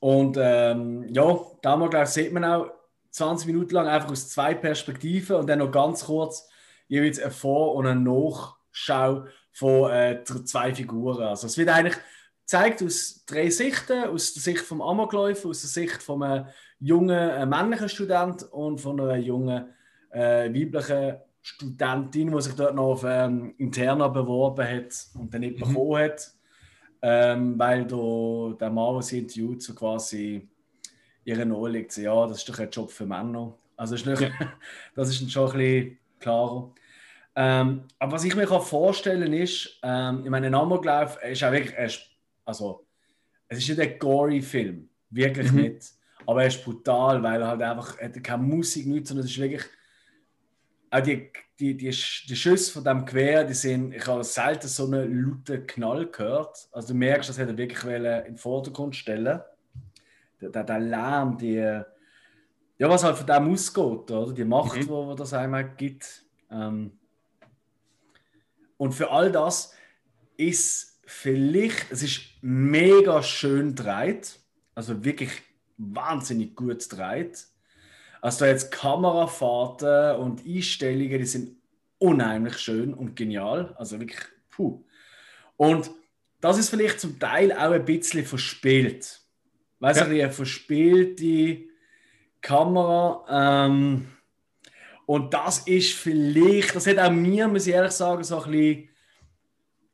Und ähm, ja, der Amoklauf sieht man auch 20 Minuten lang einfach aus zwei Perspektiven und dann noch ganz kurz jeweils eine Vor- und eine Nachschau von äh, zwei Figuren. Also es wird eigentlich zeigt aus drei Sichten, aus der Sicht vom Amokläufer, aus der Sicht von einem jungen äh, männlichen Student und von einer jungen äh, weiblichen Studentin, die sich dort noch auf ähm, Interna beworben hat und dann nicht mhm. bekommen hat, ähm, weil da, der Mann, der sie interviewt, so quasi ihren Ohr legt, so, ja, das ist doch ein Job für Männer. Also ist nicht, ja. (laughs) das ist schon ein bisschen klarer. Ähm, aber was ich mir vorstellen kann, ist, ähm, ich meine, ein Amoklauf ist auch wirklich, also, es ist nicht ein gory Film, wirklich mhm. nicht. Aber er ist brutal, weil er halt einfach er hat keine Musik, nichts, sondern es ist wirklich. Auch die, die, die, die Schüsse von dem Gewehr, die sind, ich habe selten so einen lauten Knall gehört. Also du merkst, dass er wirklich in den Vordergrund stellen der, der, der Lärm, die, ja, was halt von dem ausgeht, oder? die Macht, mhm. wo, wo das einmal gibt. Ähm, und für all das ist vielleicht, es ist mega schön dreht, also wirklich wahnsinnig gut dreht. Also da jetzt Kamerafahrten und Einstellungen, die sind unheimlich schön und genial, also wirklich puh. Und das ist vielleicht zum Teil auch ein bisschen verspielt. Weißt du, ja. eine verspielte Kamera. Ähm, und das ist vielleicht, das hat auch mir, muss ich ehrlich sagen, so ein bisschen,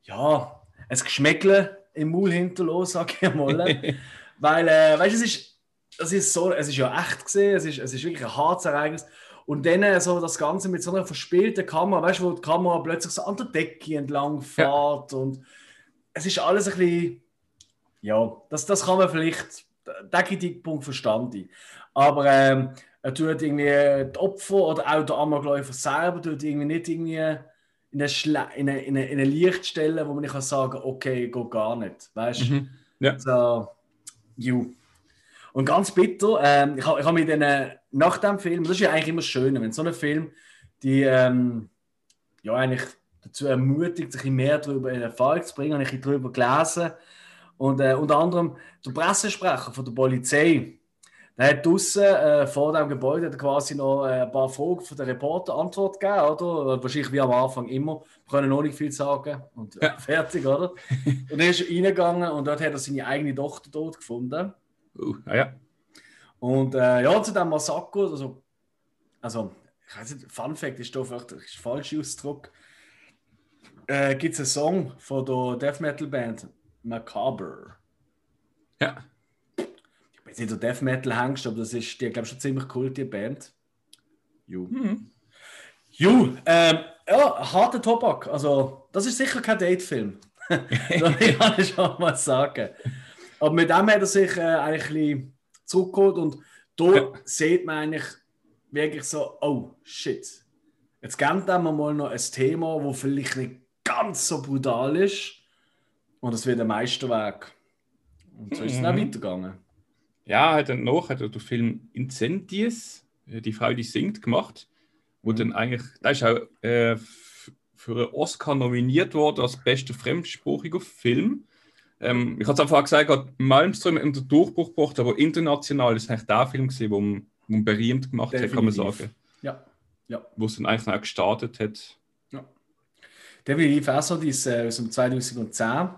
ja, ein Geschmäckle im Maul hinterlassen, sag ich mal. (laughs) Weil, äh, weißt du, es ist, es ist so, es ist ja echt gesehen, es ist, es ist wirklich ein hartes Ereignis. Und dann äh, so das Ganze mit so einer verspielten Kamera, weißt du, wo die Kamera plötzlich so an der Decke entlang fährt ja. und es ist alles ein bisschen, ja, das, das kann man vielleicht, den Kritikpunkt verstanden. Aber ähm, er tut irgendwie die Opfer oder auch der Amokläufer selber tut irgendwie nicht irgendwie in eine, Schla in eine, in eine, in eine Lichtstelle, wo man nicht kann sagen okay, geht gar nicht. Weißt du? Mhm. Ja. So, you. Und ganz bitter, ähm, ich habe ich hab mit denen, nach dem Film, das ist ja eigentlich immer schön, wenn so ein Film die ähm, ja eigentlich dazu ermutigt, sich mehr darüber in Erfahrung zu bringen, habe ich darüber gelesen. Und äh, unter anderem der Pressesprecher von der Polizei, er hat draußen äh, vor dem Gebäude quasi noch äh, ein paar Fragen von den Reporter Antwort gegeben, oder? Wahrscheinlich wie am Anfang immer. Wir können noch nicht viel sagen und äh, ja. fertig, oder? und er ist reingegangen und dort hat er seine eigene Tochter dort gefunden. Uh, ah, ja. Und äh, ja, zu dem Massaker, also, also ich weiß nicht, Fun Fact ist da vielleicht ein falscher Ausdruck. Äh, Gibt es einen Song von der Death Metal Band Macabre? Ja weiß nicht, so Death Metal hängst, aber das ist, die glaube schon ziemlich cool, die Band. Ju. Mhm. Ju, ähm, ja, harter Tobak. Also, das ist sicher kein Date-Film. (laughs) das kann ich schon mal sagen. Aber mit dem hat er sich äh, eigentlich ein bisschen zurückgeholt und da ja. sieht man eigentlich wirklich so, oh shit. Jetzt geben wir mal noch ein Thema, wo vielleicht nicht ganz so brutal ist. Und das wird der Meisterwerk. Und so ist es mhm. dann weitergegangen. Ja, hat dann noch hat er den Film Incendies, äh, die Frau, die singt, gemacht, wo mhm. dann eigentlich, da ist auch äh, für einen Oscar nominiert worden als bester fremdsprachiger Film. Ähm, ich habe es einfach gesagt, hat Malmström in den Durchbruch gebracht, aber international ist eigentlich der Film gewesen, wo man, wo man berühmt gemacht Definitiv. hat, kann man sagen. Ja. ja. Wo es dann eigentlich auch gestartet hat. Ja. Definitiv auch so, die ist äh, aus dem 2010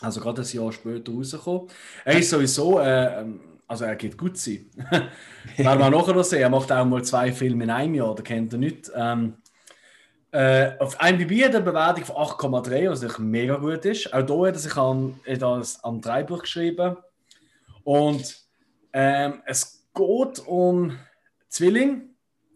also gerade ein Jahr später rausgekommen. Er ist sowieso, äh, ähm, also er geht gut sein. (laughs) Werden wir nachher noch sehen. Er macht auch mal zwei Filme in einem Jahr, da kennt er nicht. Ähm, äh, auf IMDb hat er eine Bewertung von 8,3, was natürlich mega gut ist. Auch hier hat er sich an, das am Dreibuch geschrieben. Und ähm, es geht um Zwilling.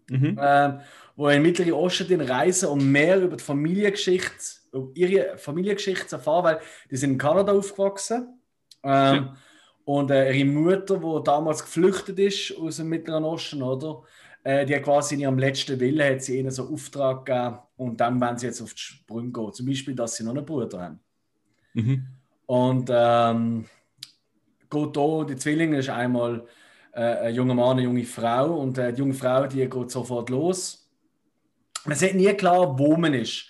Mhm. Ähm, wo in den Mittleren Osten reisen, um mehr über die Familiengeschichte, über ihre Familiengeschichte zu erfahren, weil die sind in Kanada aufgewachsen. Ähm, ja. Und äh, ihre Mutter, die damals geflüchtet ist aus dem Mittleren Osten, oder? Äh, die hat quasi in ihrem letzten Willen hat sie ihnen so Auftrag gegeben und dann werden sie jetzt auf die Sprünge gehen. Zum Beispiel, dass sie noch einen Bruder haben. Mhm. Und ähm, geht da, die Zwillinge ist einmal äh, ein junger Mann, eine junge Frau und äh, die junge Frau, die geht sofort los. Man sieht nie klar, wo man ist,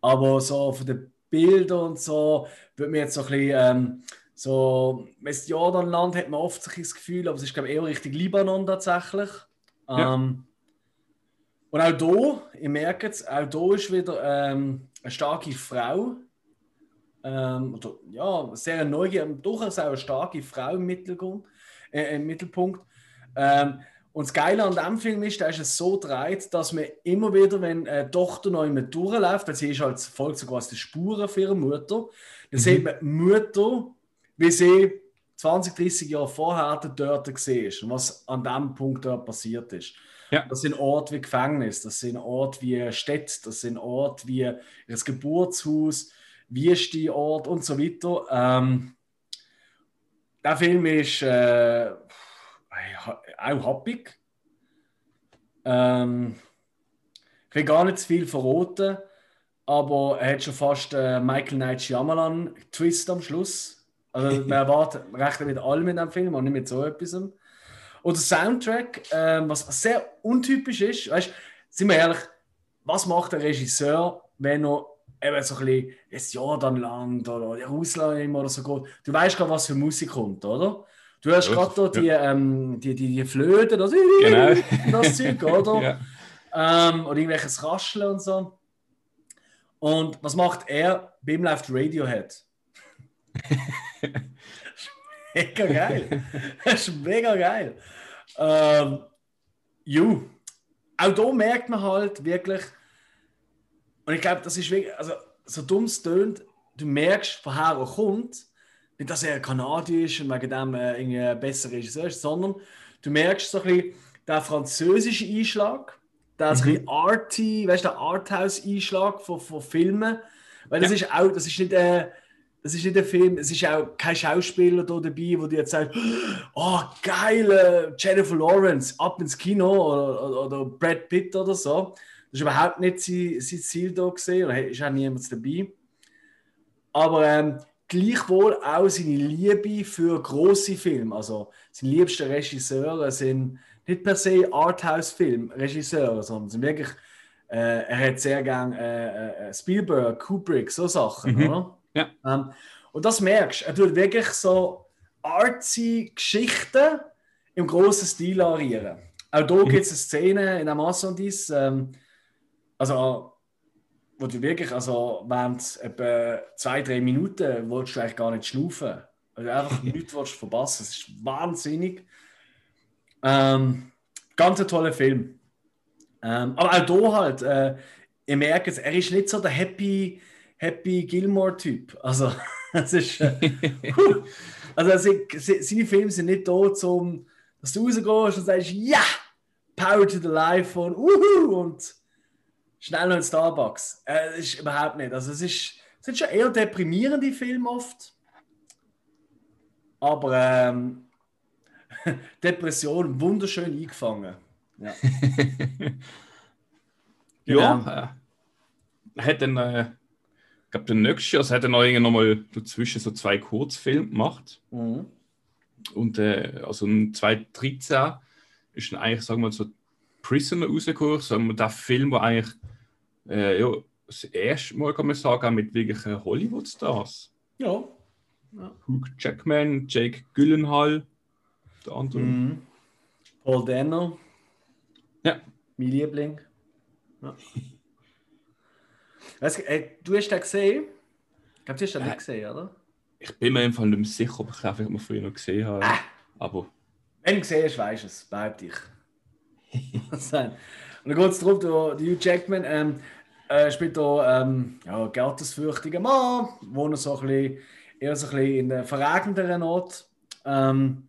aber so von den Bildern und so wird mir jetzt so ein bisschen ähm, so, Westjordanland hat man oft das Gefühl, aber es ist glaube ich eher Richtung Libanon tatsächlich. Ja. Ähm, und auch hier, ihr merkt es, auch hier ist wieder ähm, eine starke Frau. Ähm, oder, ja, sehr neugierig, durchaus auch eine starke Frau im Mittelpunkt. Äh, im Mittelpunkt. Ähm, und das Geile an diesem Film ist, dass es so dreht, dass man immer wieder, wenn eine Tochter noch immer durchläuft, weil sie ist halt folgt so quasi die Spuren für ihre Mutter, dann mhm. sieht man Mutter, wie sie 20, 30 Jahre vorher dort gesehen und was an dem Punkt dort passiert ist. Ja. Das sind Orte wie Gefängnis, das sind Orte wie Städte, das sind Orte wie ihr Geburtshaus, Wüste-Ort und so weiter. Ähm, der Film ist äh, auch happig. Ähm, ich will gar nicht zu viel verraten, aber er hat schon fast äh, Michael Night Shyamalan Twist am Schluss. Also (laughs) man erwartet, rechnet mit allem in dem Film und nicht mit so etwas. Oder Soundtrack, ähm, was sehr untypisch ist, weißt, sind wir ehrlich, was macht der Regisseur, wenn er eben so ein bisschen das Jordanland oder Jerusalem oder so geht? Du weißt gerade, was für Musik kommt, oder? Du hörst gerade ja. die, ähm, die, die, die Flöte, das, genau. das Zeug, oder? (laughs) ja. ähm, oder irgendwelches Rascheln und so. Und was macht er? Bei ihm läuft Radiohead. (laughs) (laughs) mega geil. (laughs) Das ist mega geil. Ähm, ju. Auch da merkt man halt wirklich, und ich glaube, das ist wirklich, also so dumm es tönt, du merkst, woher er kommt, nicht, dass er Kanadisch und wegen dem äh, irgendwie besser Regisseur ist, sondern du merkst so ein bisschen den französischen Einschlag, der mhm. ein arty, weißt du, Arthouse-Einschlag von, von Filmen, weil das ja. ist auch, das ist nicht, äh, das ist nicht ein Film, es ist auch kein Schauspieler da dabei, wo dir jetzt sagt, oh (gasps) geil, äh, Jennifer Lawrence, ab ins Kino oder, oder, oder, Brad Pitt oder so. Das ist überhaupt nicht sein, sein Ziel da gesehen, oder ist auch niemand dabei. Aber ähm, gleichwohl auch seine Liebe für große Filme. Also seine liebsten Regisseure sind nicht per se Arthouse-Film-Regisseure, sondern sind wirklich, äh, er hat sehr gern äh, äh, Spielberg, Kubrick, so Sachen, mhm. oder? Ja. Ähm, und das merkst du, er tut wirklich so artsy Geschichten im großen Stil arieren. Auch hier mhm. gibt es eine Szene in Amazon, dies, ähm, also wo du wirklich, also während etwa zwei, drei Minuten willst du eigentlich gar nicht schnaufen. Also einfach (laughs) nichts willst du verpassen. Es ist wahnsinnig. Ähm, ganz ein toller Film. Ähm, aber auch hier halt, äh, ihr merkt es, er ist nicht so der Happy, Happy Gilmore-Typ. Also, (laughs) es ist. Äh, (laughs) also, also, seine Filme sind nicht da, um, dass du rausgehst und sagst, ja, Power to the Life und uhu, und schnell noch in Starbucks. Äh, das ist überhaupt nicht. Also, es, ist, es sind schon eher deprimierende Filme oft. Aber ähm, (laughs) Depression wunderschön eingefangen. Ja. ja, genau. äh, hat dann äh, ich glaube, der nächste Jahr, also hat er noch, noch mal dazwischen so zwei Kurzfilme gemacht. Mhm. Und äh, also 2013 ist dann eigentlich, sagen wir mal, so Prisoner rausgekommen, sagen wir, der Film, der eigentlich äh, ja, das erste Mal, kann man sagen, mit wirklichen Hollywood-Stars. Ja. ja. Hugh Jackman, Jake Gyllenhaal, der andere. Mhm. Paul Dano. Ja. Mein Liebling. Ja. Weißt, äh, du hast den gesehen? Ich glaube, du hast den äh, nicht gesehen, oder? Ich bin mir einfach nicht mehr sicher, ob ich den einfach mal früher noch gesehen habe. Äh. Aber... Wenn du gesehen hast, weißt du es. Behaupte ich. (laughs) Und dann geht es darum, der, Hugh Jackman ähm, äh, spielt da ähm, ja, gottesfürchtigen Mann, wohnt so ein bisschen, eher so ein bisschen in einem verregnenderen Ort. Ähm,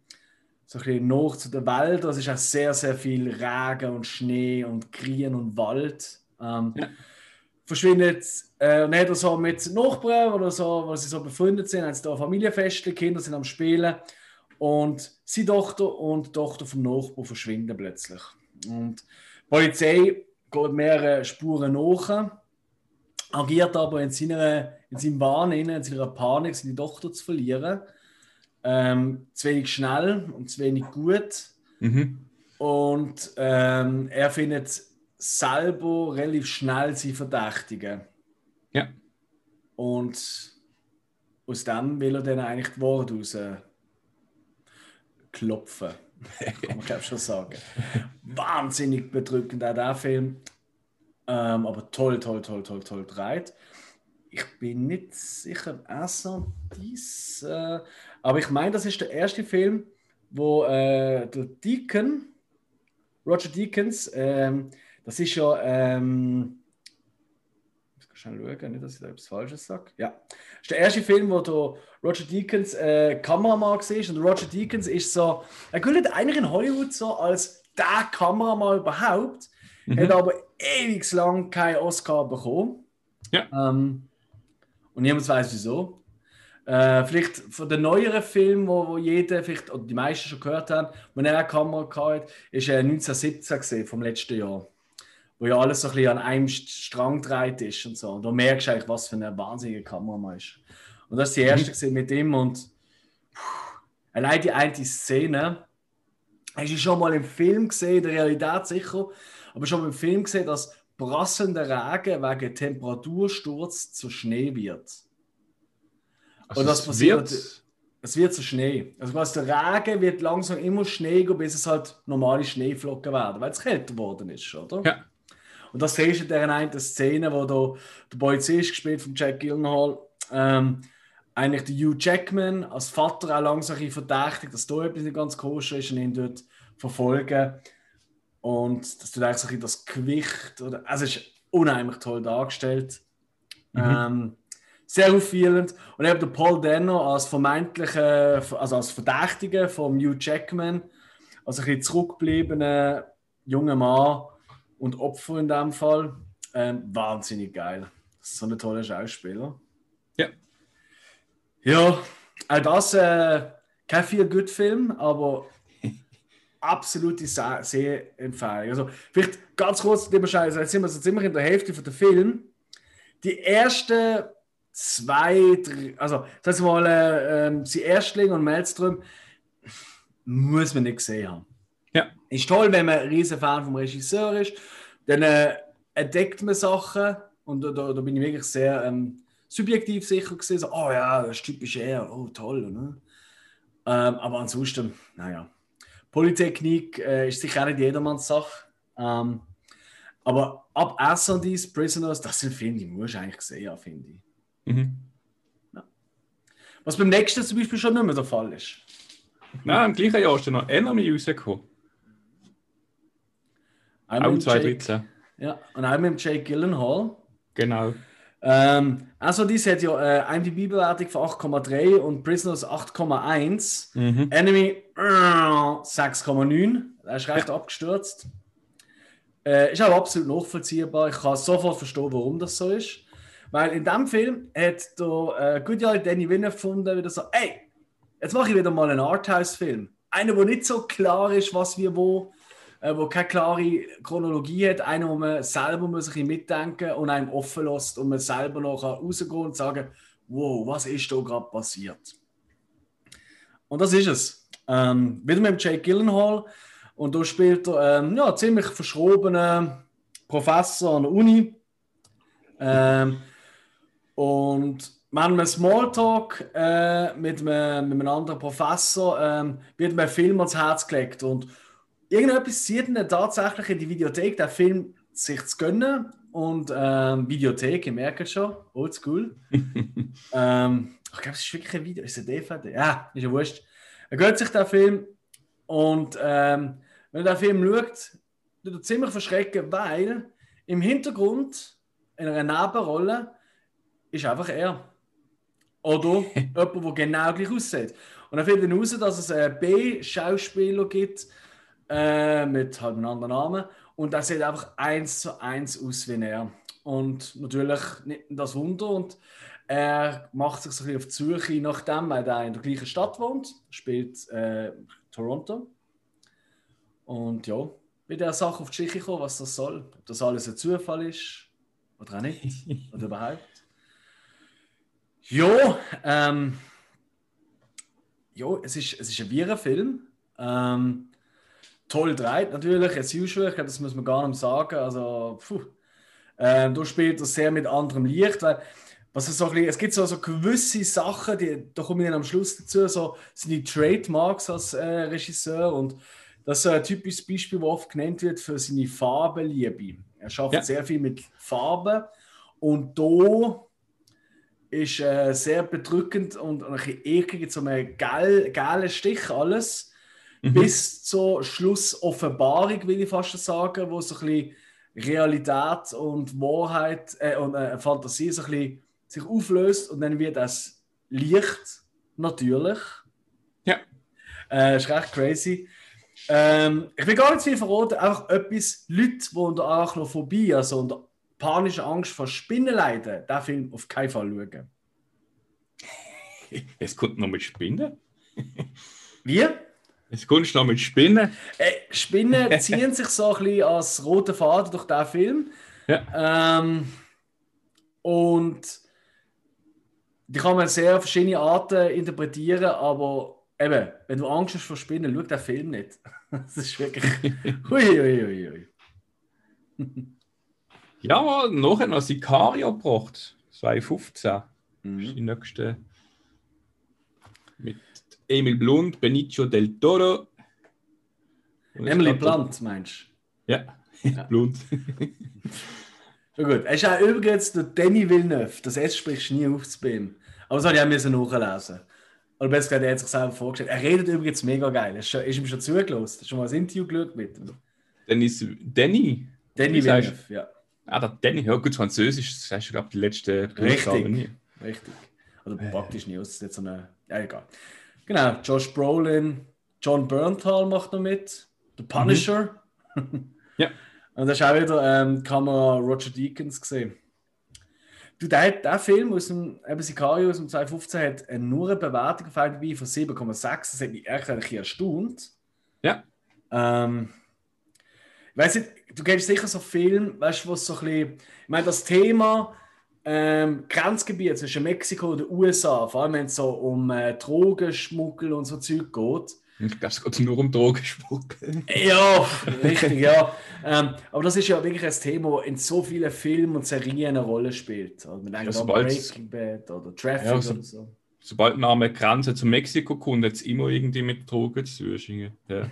so ein bisschen nach zu der Welt. Es ist auch sehr, sehr viel Regen und Schnee und Grien und Wald. Ähm, ja. Verschwindet äh, und hat so mit Nachbarn oder so, wo sie so befreundet sind, haben sie da Familienfeste, Kinder sind am Spielen und seine Tochter und die Tochter vom Nachbarn verschwinden plötzlich. Und die Polizei geht mehrere Spuren nach, agiert aber in, seiner, in seinem Wahn, in seiner Panik, seine Tochter zu verlieren. Ähm, zu wenig schnell und zu wenig gut. Mhm. Und ähm, er findet selber relativ schnell sie verdächtigen. Ja. Und aus dem will er dann eigentlich die Worte raus klopfen. (laughs) Kann man glaube schon sagen. Wahnsinnig bedrückend auch der Film. Ähm, aber toll, toll, toll, toll, toll dreht. Ich bin nicht sicher, also dies. Äh, aber ich meine, das ist der erste Film, wo äh, der Deacon, Roger Deakins, ähm, das ist ja. Ähm, schnell schauen, nicht, dass ich da etwas Falsches sage. Ja. Das ist der erste Film, wo der Roger Deakins äh, Kameramann war. Und Roger Deakins ist so, er gilt eigentlich in Hollywood so als der Kameramann überhaupt, mhm. hat aber ewig lang keinen Oscar bekommen. Ja. Ähm, und niemand weiß wieso. Äh, vielleicht von den neueren Filmen, wo, wo jeder, vielleicht, oder die meisten schon gehört haben, wenn er eine Kamera hatte, ist er 1917 gesehen, vom letzten Jahr wo ja alles so ein bisschen an einem Strang dreht ist und so. Und da merkst du eigentlich, was für eine wahnsinnige Kamera ist. Und das ist die erste mhm. mit ihm und pff, allein die eine Szene, hast du schon mal im Film gesehen, in der Realität sicher, aber schon mal im Film gesehen, dass prasselnder Regen wegen Temperatursturz zu Schnee wird. Also und das passiert. Wird... Es wird zu Schnee. Also was der Regen wird langsam immer Schnee, bis es halt normale Schneeflocken werden, weil es kälter geworden ist, oder? Ja. Und das siehst du in dieser einen Szene, wo da der Boy C ist gespielt von Jack Gyllenhaal. Ähm, eigentlich der Hugh Jackman als Vater auch langsam verdächtigt, dass da etwas nicht ganz koscher ist und ihn dort verfolgen. Und dass du eigentlich das Gewicht, oder, also es ist unheimlich toll dargestellt. Mhm. Ähm, sehr auffallend. Und eben der Paul Denner als vermeintlicher, also als Verdächtiger von Hugh Jackman, also ein bisschen zurückgebliebener junger Mann, und Opfer in dem Fall. Ähm, wahnsinnig geil. So eine tolle Schauspieler. Ja. Ja, auch das äh, kein viel gut Film, aber (laughs) absolute Sehempfehlung. Also vielleicht ganz kurz, lieber Scheiß, jetzt sind wir so ziemlich in der Hälfte von der Film. Die ersten zwei, drei, also das heißt mal, äh, ähm, die Erstling und Maelstrom muss man nicht gesehen haben. Ja. Ist toll, wenn man ein riesen Fan vom Regisseur ist. Dann äh, entdeckt man Sachen und da, da bin ich wirklich sehr ähm, subjektiv sicher gesehen. So, oh ja, das ist typisch er, oh toll. Ne? Ähm, aber ansonsten, naja. Polytechnik äh, ist sicher auch nicht jedermanns Sache. Ähm, aber ab S&D's Prisoners, das sind Filme, die musst du eigentlich sehen, finde ich. Mhm. Ja. Was beim nächsten zum Beispiel schon nicht mehr der Fall ist. Nein, im gleichen Jahr ist noch Enemy rausgekommen. Auch 2013. Ja, und auch mit Jake Gyllenhaal. Genau. Ähm, also, dies hat ja äh, IMDb-Bewertung von 8,3 und Prisoners 8,1. Mhm. Enemy äh, 6,9. Er ist recht ja. abgestürzt. Äh, ist auch absolut nachvollziehbar. Ich kann sofort verstehen, warum das so ist. Weil in dem Film hat der äh, Good Danny Winner gefunden, wieder so: ey, jetzt mache ich wieder mal einen Arthouse-Film. Einer, wo nicht so klar ist, was wir wo äh, wo keine klare Chronologie hat, einer, wo man selber muss ein mitdenken und einem offen lässt und man selber noch rausgehen und sagen, wow, was ist da gerade passiert? Und das ist es. Ähm, wieder mit Jake Gyllenhaal und da spielt er ähm, ja, ziemlich verschrobenen Professor an der Uni. Ähm, und wir haben einen Smalltalk äh, mit, einem, mit einem anderen Professor, ähm, wird mir Film ans Herz gelegt. Und irgendetwas zieht ihn tatsächlich in die Videothek, den Film sich zu gönnen. Und ähm, Videothek, ihr merkt schon, oldschool. (laughs) ähm, ich glaube, es ist wirklich ein Video, ist ein DVD? Ja, ist ja wurscht. Er gönnt sich den Film und ähm, wenn er den Film schaut, tut er ziemlich verschrecken, weil im Hintergrund, in einer Nebenrolle, ist einfach er. Oder (laughs) jemand, der genau gleich aussieht. Und dann findet er raus, dass es einen B-Schauspieler gibt, äh, mit halt einem anderen Namen. Und er sieht einfach eins zu eins aus wie er. Und natürlich nicht das Wunder. Und er macht sich so ein bisschen auf die Suche, nachdem er in der gleichen Stadt wohnt, spielt äh, Toronto. Und ja, mit der Sache auf die Geschichte kommen, was das soll. Ob das alles ein Zufall ist oder auch nicht. (laughs) oder überhaupt. Ja, ähm, ja, es ist, es ist ein Virenfilm. Ähm, toll dreht natürlich, as usual. Ich glaube, das muss man gar nicht sagen. Also, puh. Ähm, da spielt er sehr mit anderem Licht, weil was so ein bisschen, es gibt so, so gewisse Sachen, die, da komme ich dann am Schluss dazu, so sind die Trademarks als äh, Regisseur und das ist ein typisches Beispiel, das oft genannt wird für seine Farbenliebe. Er schafft ja. sehr viel mit Farben und da ist äh, sehr bedrückend und ein bisschen eklig, so ein geiler Stich alles, mhm. bis zur Schlussoffenbarung, will ich fast sagen, wo so ein bisschen Realität und Wahrheit äh, und äh, Fantasie so ein bisschen sich auflöst und dann wird das Licht natürlich. Ja. Äh, ist recht crazy. Ähm, ich will gar nicht viel verraten, einfach etwas, Leute, die unter Arachnophobie, also unter panischer Angst vor Spinnen leiden, den Film auf keinen Fall schauen. (laughs) Es kommt noch mit Spinnen? Wie? Es kommt noch mit Spinnen? Äh, Spinnen (laughs) ziehen sich so ein bisschen als roter Faden durch diesen Film. Ja. Ähm, und die kann man sehr verschiedene Arten interpretieren, aber eben, wenn du Angst hast vor Spinnen, schau den Film nicht. (laughs) Das ist wirklich. (laughs) Hui, hui, hui, hui. ja, nachher noch Sicario gebracht. 2015. Mhm. Das ist die nächste. Mit Emil Blunt, Benicio del Toro. Emily Blunt, meinst du? Ja, ja. (laughs) Blunt. Ja gut, es ist auch übrigens der Danny Villeneuve. Das S sprichst du nie auf zu ihm. Aber das habe ich auch müssen nachlesen. Oder besser gesagt, er hat sich selber vorgestellt. Er redet übrigens mega geil. Ist, ist ihm schon zugelassen. Schon mal ein Interview geschaut mit ihm? Dennis, Danny? Danny Villeneuve, ja. Ah, der Danny, ja gut, Französisch, das hast du, glaube ich, die letzte Richtig, nie. richtig. Oder praktisch nie, ist jetzt so eine... Ja, egal. Genau, Josh Brolin, John Bernthal macht noch mit, The Punisher. Mhm. ja. (laughs) Und da ist auch wieder ähm, Kamera Roger Deakins gesehen. Du, der, der Film aus dem eben Sicario aus dem 2015 hat nur eine Bewertung auf IMDb von 7,6. Das hat mich echt ein bisschen erstaunt. Ja. Ähm, ich weiß nicht, du kennst sicher so Filme, weißt du, was so ein bisschen. Ich meine, das Thema ähm, Grenzgebiet zwischen Mexiko und den USA, vor allem wenn es so um äh, Drogenschmuggel und so Zeug geht, ich glaube, es geht nur um Drogenschmuggel. Ja, richtig, ja. Ähm, aber das ist ja wirklich ein Thema, das in so vielen Filmen und Serien eine Rolle spielt. Also man denkt ja, Breaking Bad oder Traffic ja, so, oder so. Sobald man an Grenze zu Mexiko kommt, hat es immer irgendwie mit Drogen zu tun. Ja,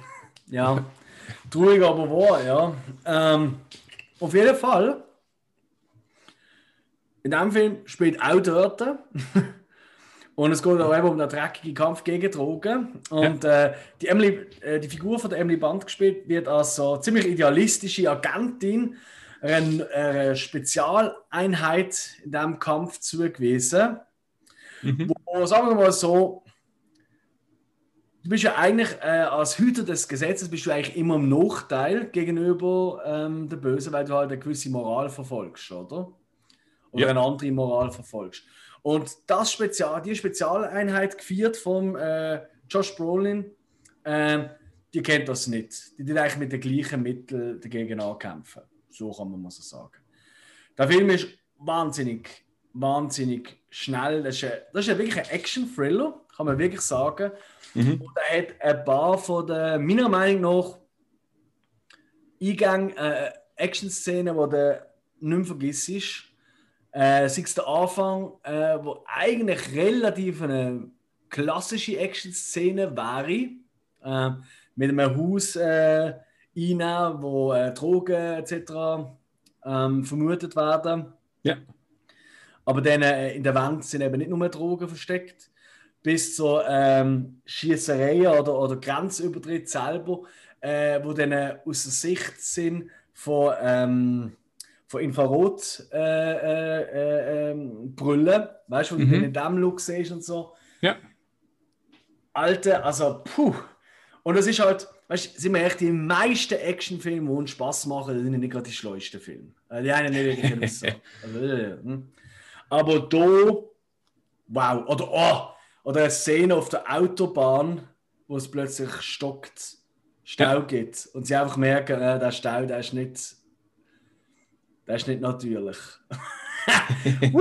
ja traurig aber wahr, ja. Ähm, auf jeden Fall, in diesem Film spielt auch dort (laughs) Und es geht auch eben um den dreckigen Kampf gegen Drogen. Und ja. äh, die, Emily, äh, die Figur von der Emily Band gespielt wird als so ziemlich idealistische Agentin einer, einer Spezialeinheit in diesem Kampf zugewiesen. Mhm. Wo, sagen wir mal so, du bist ja eigentlich äh, als Hüter des Gesetzes bist du eigentlich immer im Nachteil gegenüber ähm, der Bösen, weil du halt eine gewisse Moral verfolgst, oder? Oder ja. eine andere Moral verfolgst. Und das Spezial, die Spezialeinheit geführt von äh, Josh Brolin, äh, die kennt das nicht. Die tut eigentlich mit den gleichen Mitteln dagegen ankämpfen. So kann man mal so sagen. Der Film ist wahnsinnig, wahnsinnig schnell. Das ist, ein, das ist wirklich ein Action-Thriller, kann man wirklich sagen. Mhm. Und er hat ein paar von den, meiner Meinung nach, Eingänge, äh, Action-Szenen, die du nicht mehr vergisst. Äh, sei es der Anfang, äh, wo eigentlich relativ eine klassische Action-Szene wäre, äh, mit einem Haus äh, einnehmen, wo äh, Drogen etc. Ähm, vermutet werden. Ja. Aber dann äh, in der Wand sind eben nicht nur Drogen versteckt, bis zur ähm, Schießerei oder, oder Grenzübertritt selber, äh, wo dann äh, aus der Sicht sind von ähm, von Infrarot äh, äh, äh, ähm, weißt du, wo mhm. du den in dem Look siehst und so. Ja. Alter, also, puh. Und das ist halt, weißt du, sind wir echt die meisten Actionfilme, die uns Spaß machen, sind nicht gerade die schleusten Filme. Äh, Die einen nicht wirklich so. (laughs) Also, äh, hm. Aber da, wow, oder oh, oder eine Szene auf der Autobahn, wo es plötzlich stockt, Stau Ja. gibt und sie einfach merken, äh, der Stau, der ist nicht, der ist nicht natürlich. (laughs)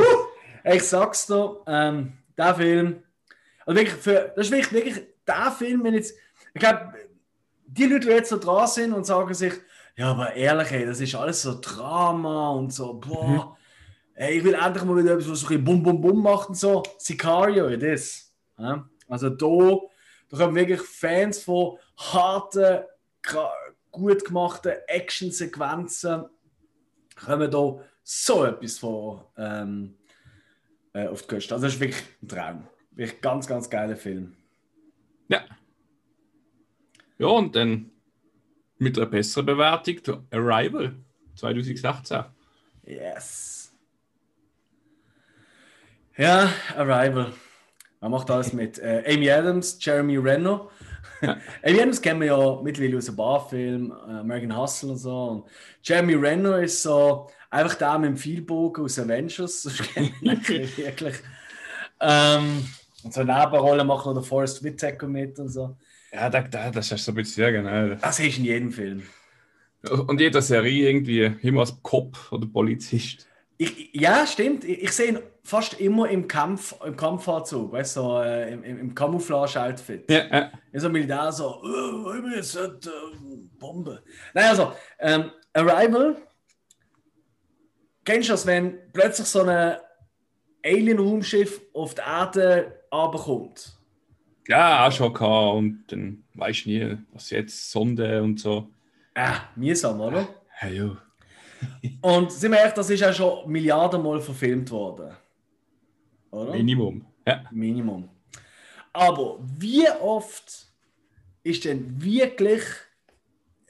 Ich sag's dir, ähm, der Film, also wirklich für, das ist wirklich, wirklich der Film, wenn jetzt, ich glaube, die Leute, die jetzt so dran sind und sagen sich, ja, aber ehrlich, ey, das ist alles so Drama und so, boah, ey, ich will endlich mal wieder etwas, was so ein bisschen Bum Bum Bum macht und so. Sicario, ja, das. Ja? Also da, da kommen wirklich Fans von harten, gut gemachten Action-Sequenzen, kommen da so etwas von ähm, äh, auf die Küste. Also das ist wirklich ein Traum. Wirklich ganz, ganz geiler Film. Ja. Ja, und dann mit einer besseren Bewertung Arrival 2016. Yes. Ja, Arrival. Man macht alles mit. Äh, Amy Adams, Jeremy Renner. Amy Adams kennen wir ja mittlerweile aus ein paar Filmen, äh, American Hustle und so. Und Jeremy Renner ist so einfach der mit dem Vielbogen aus Avengers. Das kenne ich nicht wirklich. Ähm, und so Nebenrollen machen oder Forrest Whitaker mit und so. Ja, da, da, das ist so ein bisschen, ja, genau. Das ist in jedem Film. Und jeder Serie irgendwie immer als Cop oder Polizist. Ich, ja, stimmt. Ich, ich sehe ihn fast immer im Kampf, im Kampfanzug, weißt du, so, äh, im, im, im Camouflage-Outfit. Ja, ja. Ja, so Militär, so, oh, ich bin jetzt äh, Bombe. Nein, also, ähm, Arrival, kennst du das, wenn plötzlich so ein Alien-Raumschiff auf die Erde runterkommt? ja, auch schon gehabt. Und dann weißt du nie, was jetzt, Sonde und so. Ah, mühsam, oder? Ja, ja. (laughs) Und sind wir ehrlich, das ist ja schon Milliardenmal verfilmt worden. Oder? Minimum. Ja. Minimum. Aber wie oft ist denn wirklich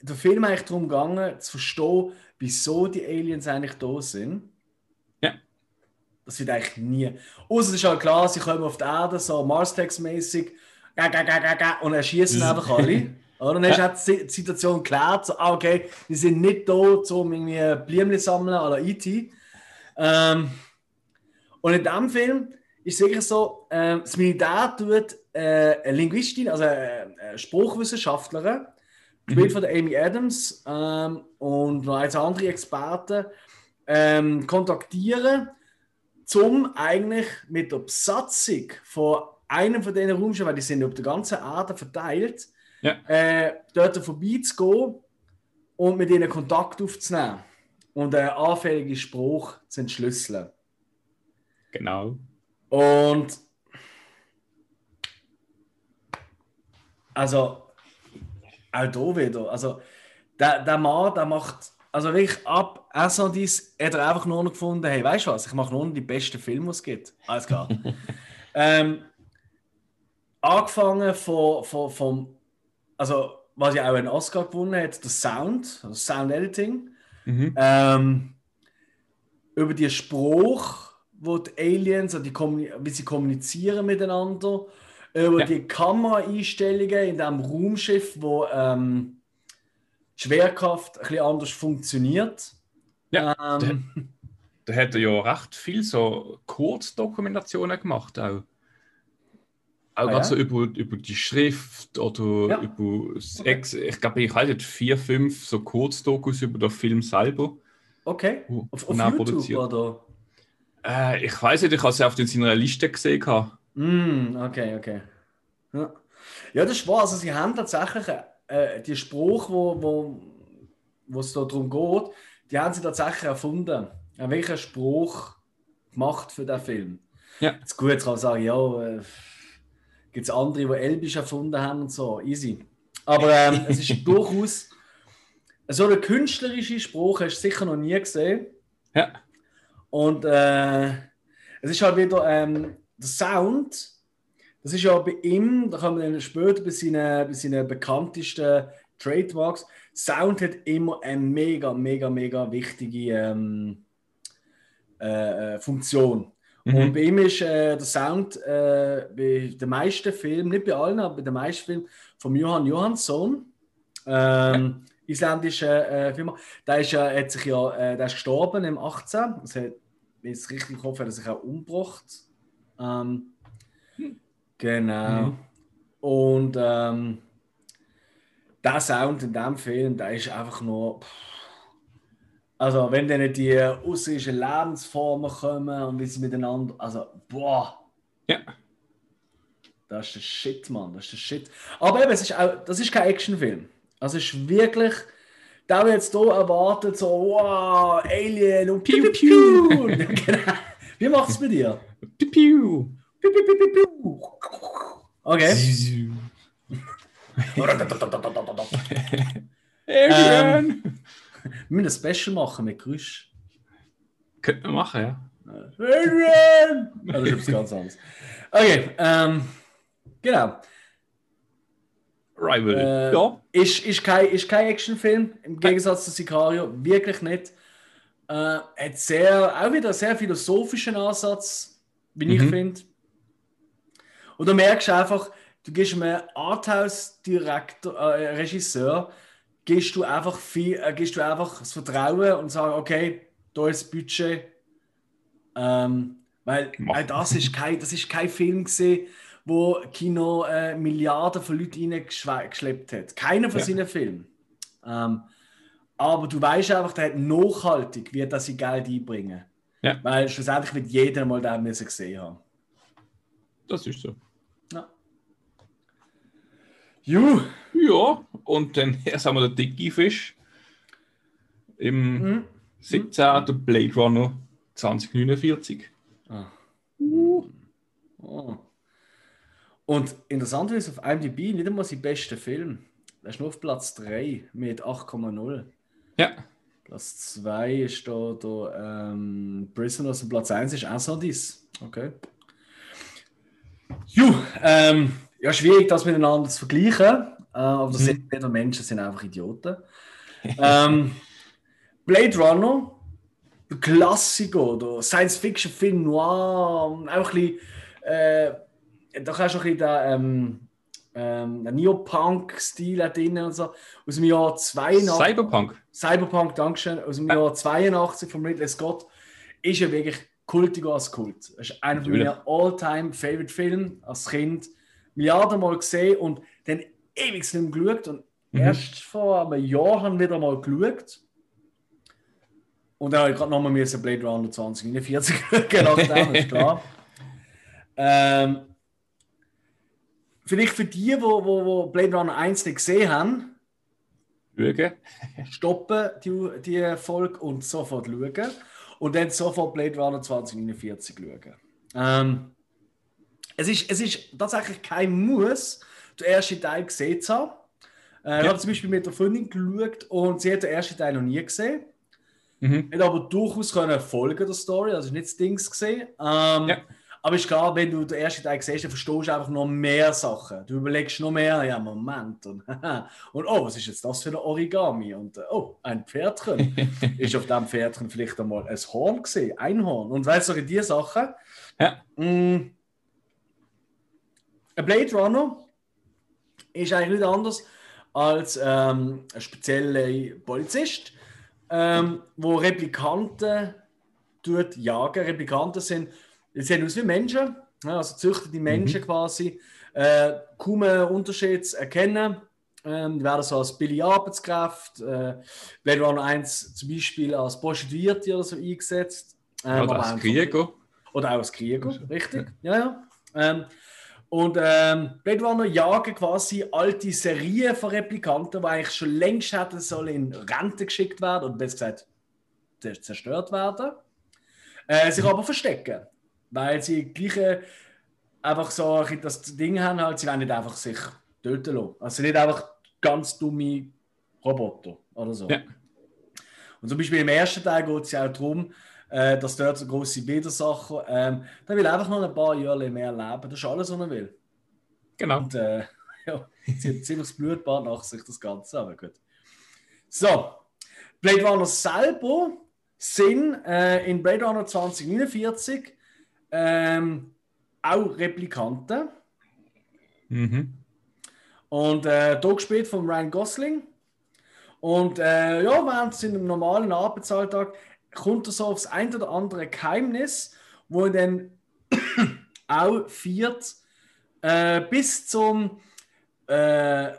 der Film eigentlich darum gegangen, zu verstehen, wieso die Aliens eigentlich da sind? Ja. Das wird eigentlich nie. Außer es ist halt klar, sie kommen auf die Erde, so Mars-Tex-mäßig, und erschießen einfach alle. (laughs) Oder? Und dann ist Ja. auch die Si- Situation geklärt, so, ah, okay, die sind nicht da, um irgendwie Blümchen sammeln oder E.T. Ähm, und in diesem Film ist es wirklich so, ähm, das Militär tut äh, eine Linguistin, also eine, eine Spruchwissenschaftlerin, gespielt von der Amy Adams ähm, und noch als andere Experten, ähm, kontaktieren, um eigentlich mit der Besatzung von einem von diesen Raumschiffen, weil die sind auf der ganzen Erde verteilt, Ja. äh, dort vorbeizugehen und mit ihnen Kontakt aufzunehmen und einen anfälligen Spruch zu entschlüsseln. Genau. Und also auch da wieder, also der, der Mann, der macht, also wirklich ab Assadis hat er einfach nur noch gefunden, hey, weißt du was, ich mache nur noch die besten Filme, die es gibt. Alles klar. (laughs) ähm, angefangen von, von, vom, also was ja auch einen Oscar gewonnen hat, der Sound, also Sound Editing. Mhm. Ähm, über die Spruch, wo die Aliens, also die wie sie kommunizieren miteinander, über Ja. die Kameraeinstellungen in dem Raumschiff, wo ähm, die Schwerkraft ein bisschen anders funktioniert. Ja, ähm, Da hat er ja recht viel so Kurzdokumentationen gemacht auch. Auch Ah, ja? so über, über die Schrift oder Ja. über das Ex ich glaube, ich halte vier, fünf so Kurzdokus über den Film selber. okay. wo- Auf, auf er YouTube produziert. oder? Äh, ich weiß nicht, ich habe es auf in seiner Liste gesehen. Mm, okay, okay. Ja. ja, das ist wahr. Also sie haben tatsächlich äh, die Spruch, wo, wo, wo es da darum geht, die haben sie tatsächlich erfunden. Ja, welchen Spruch gemacht für den Film? Ja. Jetzt gut, jetzt kann man sagen, ja, äh, gibt es andere, die Elbisch erfunden haben und so, easy. Aber ähm, (laughs) es ist durchaus so ein künstlerischer Spruch, hast du sicher noch nie gesehen. Ja. Und äh, es ist halt wieder ähm, der Sound, das ist ja bei ihm, da kommen wir dann später bei seinen, bei seinen bekanntesten Trademarks. Sound hat immer eine mega, mega, mega wichtige ähm, äh, äh, Funktion. Und bei ihm ist äh, der Sound äh, bei den meisten Filmen, nicht bei allen, aber bei den meisten Filmen von Johann Johansson, ähm, isländischer äh, Firma. Der ist, ja, hat sich ja, äh, der ist gestorben im 18. Das hat, wenn ich es richtig hoffe, hat er sich auch umgebracht. Ähm, genau. Mhm. Und ähm, der Sound in dem Film, der ist einfach nur. pff. Also, wenn dann die russischen Lebensformen kommen und wie sie miteinander. Also, boah, Ja. das ist der Shit, Mann. Das ist der Shit. Aber eben, es ist auch, das ist kein Actionfilm. Also, es ist wirklich. Da wir jetzt hier erwartet, so, wow, Alien und piu, piu, (laughs) genau. Wie macht es bei dir? Piu, piu. Piu, piu, piu, piu. Okay. (laughs) Adrian! Wir müssen ein Special machen mit Geräusch. Könnte man machen, ja. Adrian! Das ist etwas ganz anderes. Okay, ähm, genau. Rival. Äh, ja. Ist, ist kein, ist kein Actionfilm, im Gegensatz zu Sicario, wirklich nicht. Äh, hat sehr, auch wieder einen sehr philosophischen Ansatz, wie ich Mhm. finde. Und du merkst einfach, du gehst einem Arthouse-Direktor, äh, Regisseur, gehst du einfach viel, äh, gehst du einfach das Vertrauen und sagst, okay, da ist das Budget. Ähm, weil auch das ist kein, das ist kein Film gesehen, wo Kino äh, Milliarden von Leuten reingeschleppt hat. Keiner von Ja. seinen Filmen. Ähm, aber du weißt einfach, der hat nachhaltig, wird das sein Geld einbringen. Ja. Weil schlussendlich wird jeder mal den müssen gesehen haben. Das ist so. Ja. Ju. Ja, und dann (laughs) erst haben wir den dicke Fisch. Im Mhm. 17. Blade Runner 2049. Ah. Uh. Oh. Und interessant ist, auf IMDb nicht einmal sein bester Film. Der ist nur auf Platz 3 mit 8,0. Ja, Platz 2 ist da, da ähm, Prisoners und Platz 1 ist dies. Okay. Ju, ähm, ja, schwierig, das miteinander zu vergleichen. Äh, aber das Mhm. sind nicht nur Menschen, das sind einfach Idioten. (laughs) ähm, Blade Runner, der Klassiker, der Science-Fiction-Film noir, einfach ein bisschen, äh, da kannst du ein bisschen den, ähm, ähm, den Neopunk-Stil drin und so. Aus dem Jahr 82. Cyberpunk. Cyberpunk, Dankeschön, aus dem Ja. Jahr 82 von Ridley Scott, ist ja wirklich kultiger als Kult. Das ist einer meiner all-time favorite Filme als Kind. Milliarden Mal gesehen und dann ewig nicht mehr geschaut. Und Mhm. erst vor einem Jahr haben wir wieder mal geschaut. Und dann habe ich gerade nochmal müssen Blade Runner 2049 schauen, nachdem, ist klar. (laughs) ähm, vielleicht für die, wo, wo, wo Blade Runner 1 nicht gesehen haben, Schauen. stoppen die, die Folge und sofort schauen. Und dann sofort Blade Runner 2049 schauen. Ähm, es, ist, es ist tatsächlich kein Muss, den ersten Teil gesehen zu haben. Äh, Ich Ja. habe zum Beispiel mit der Freundin geschaut und sie hat den ersten Teil noch nie gesehen. Mhm. Hat aber durchaus können folgen der Story, also nicht das Dings gesehen. Ähm, Ja. Aber ist klar, wenn du den ersten Teil siehst, dann verstehst du einfach noch mehr Sachen. Du überlegst noch mehr, ja, Moment. Und, (laughs) und oh, was ist jetzt das für ein Origami? Und äh, oh, ein Pferdchen. (laughs) ist auf dem Pferdchen vielleicht einmal ein Horn gesehen, ein Horn. Und weißt du, solche die Sachen. Ja. Mm, ein Blade Runner ist eigentlich nicht anders als ähm, ein spezieller Polizist, ähm, wo Replikanten tut jagen. Replikanten sind, die sehen aus wie Menschen, also züchten die Menschen quasi, äh, kaum einen Unterschied zu erkennen. Ähm, die werden so als billige Arbeitskraft, äh, Blade Runner 1 zum Beispiel als Prostituierte oder so eingesetzt. Ähm, Oder als Krieger. oder auch als Krieger, richtig. Ja, ja. Ähm, und ähm, Blade Runner jagen quasi alte Serien von Replikanten, die eigentlich schon längst hätten sollen in Rente geschickt werden oder besser gesagt zer- zerstört werden. Äh, sich aber verstecken, weil sie gleiche einfach so ein das Ding haben, halt, sie wollen nicht einfach sich töten lassen. Also nicht einfach ganz dumme Roboter oder so. Ja. Und zum Beispiel im ersten Teil geht es ja auch darum, äh, dass dort so große Widersacher, ähm, der will einfach noch ein paar Jahre mehr leben. Das ist alles, was er will. Genau. Und äh, (laughs) ja, ziemlich das Blutbad nach sich, das Ganze, aber gut. So, Blade Runner selber sind äh, in Blade Runner 2049 äh, ähm, auch Replikanten. Mhm. Und äh, hier gespielt von Ryan Gosling. Und äh, ja, während es in einem normalen Arbeitsalltag kommt er so aufs ein oder andere Geheimnis, wo er dann (coughs) auch viert äh, bis zum äh,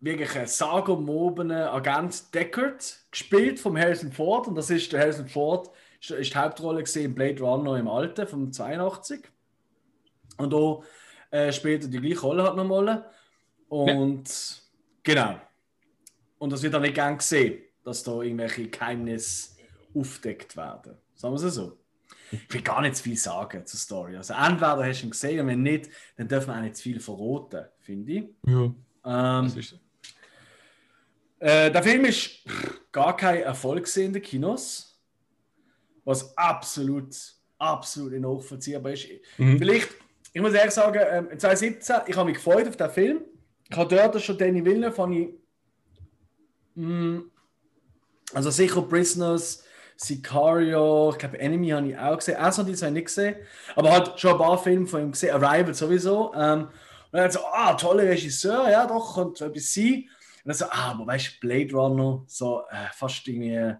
wirklich ein sagenumwobenen Agent Deckard, gespielt vom Harrison Ford. Und das ist der Harrison Ford, ist, ist die Hauptrolle gesehen in Blade Runner im Alten, vom 82. Und da äh, spielt er die gleiche Rolle halt nochmal. Und ja. genau. Und das wird dann nicht gern gesehen, dass da irgendwelche Geheimnisse aufdeckt werden. Sagen wir es so. Ich will gar nicht zu viel sagen zur Story. Also entweder hast du ihn gesehen und wenn nicht, dann dürfen wir auch nicht zu viel verraten, finde ich. Ja. Ähm, Das ist so. äh, der Film ist gar kein Erfolg in den Kinos, was absolut, absolut nachvollziehbar ist. Mhm. Vielleicht, ich muss ehrlich sagen, ähm, 2017, ich habe mich gefreut auf den Film. Ich habe dort schon Danny Villeneuve, von ich, mh, also sicher Prisoners, Sicario, ich glaube Enemy habe ich auch gesehen, auch so die zwei nicht gesehen, aber halt schon ein paar Filme von ihm gesehen, Arrival sowieso. Ähm, und dann so, ah, toller Regisseur, ja doch, könnte etwas sein. Und dann so, ah, aber weißt du, Blade Runner, so äh, fast irgendwie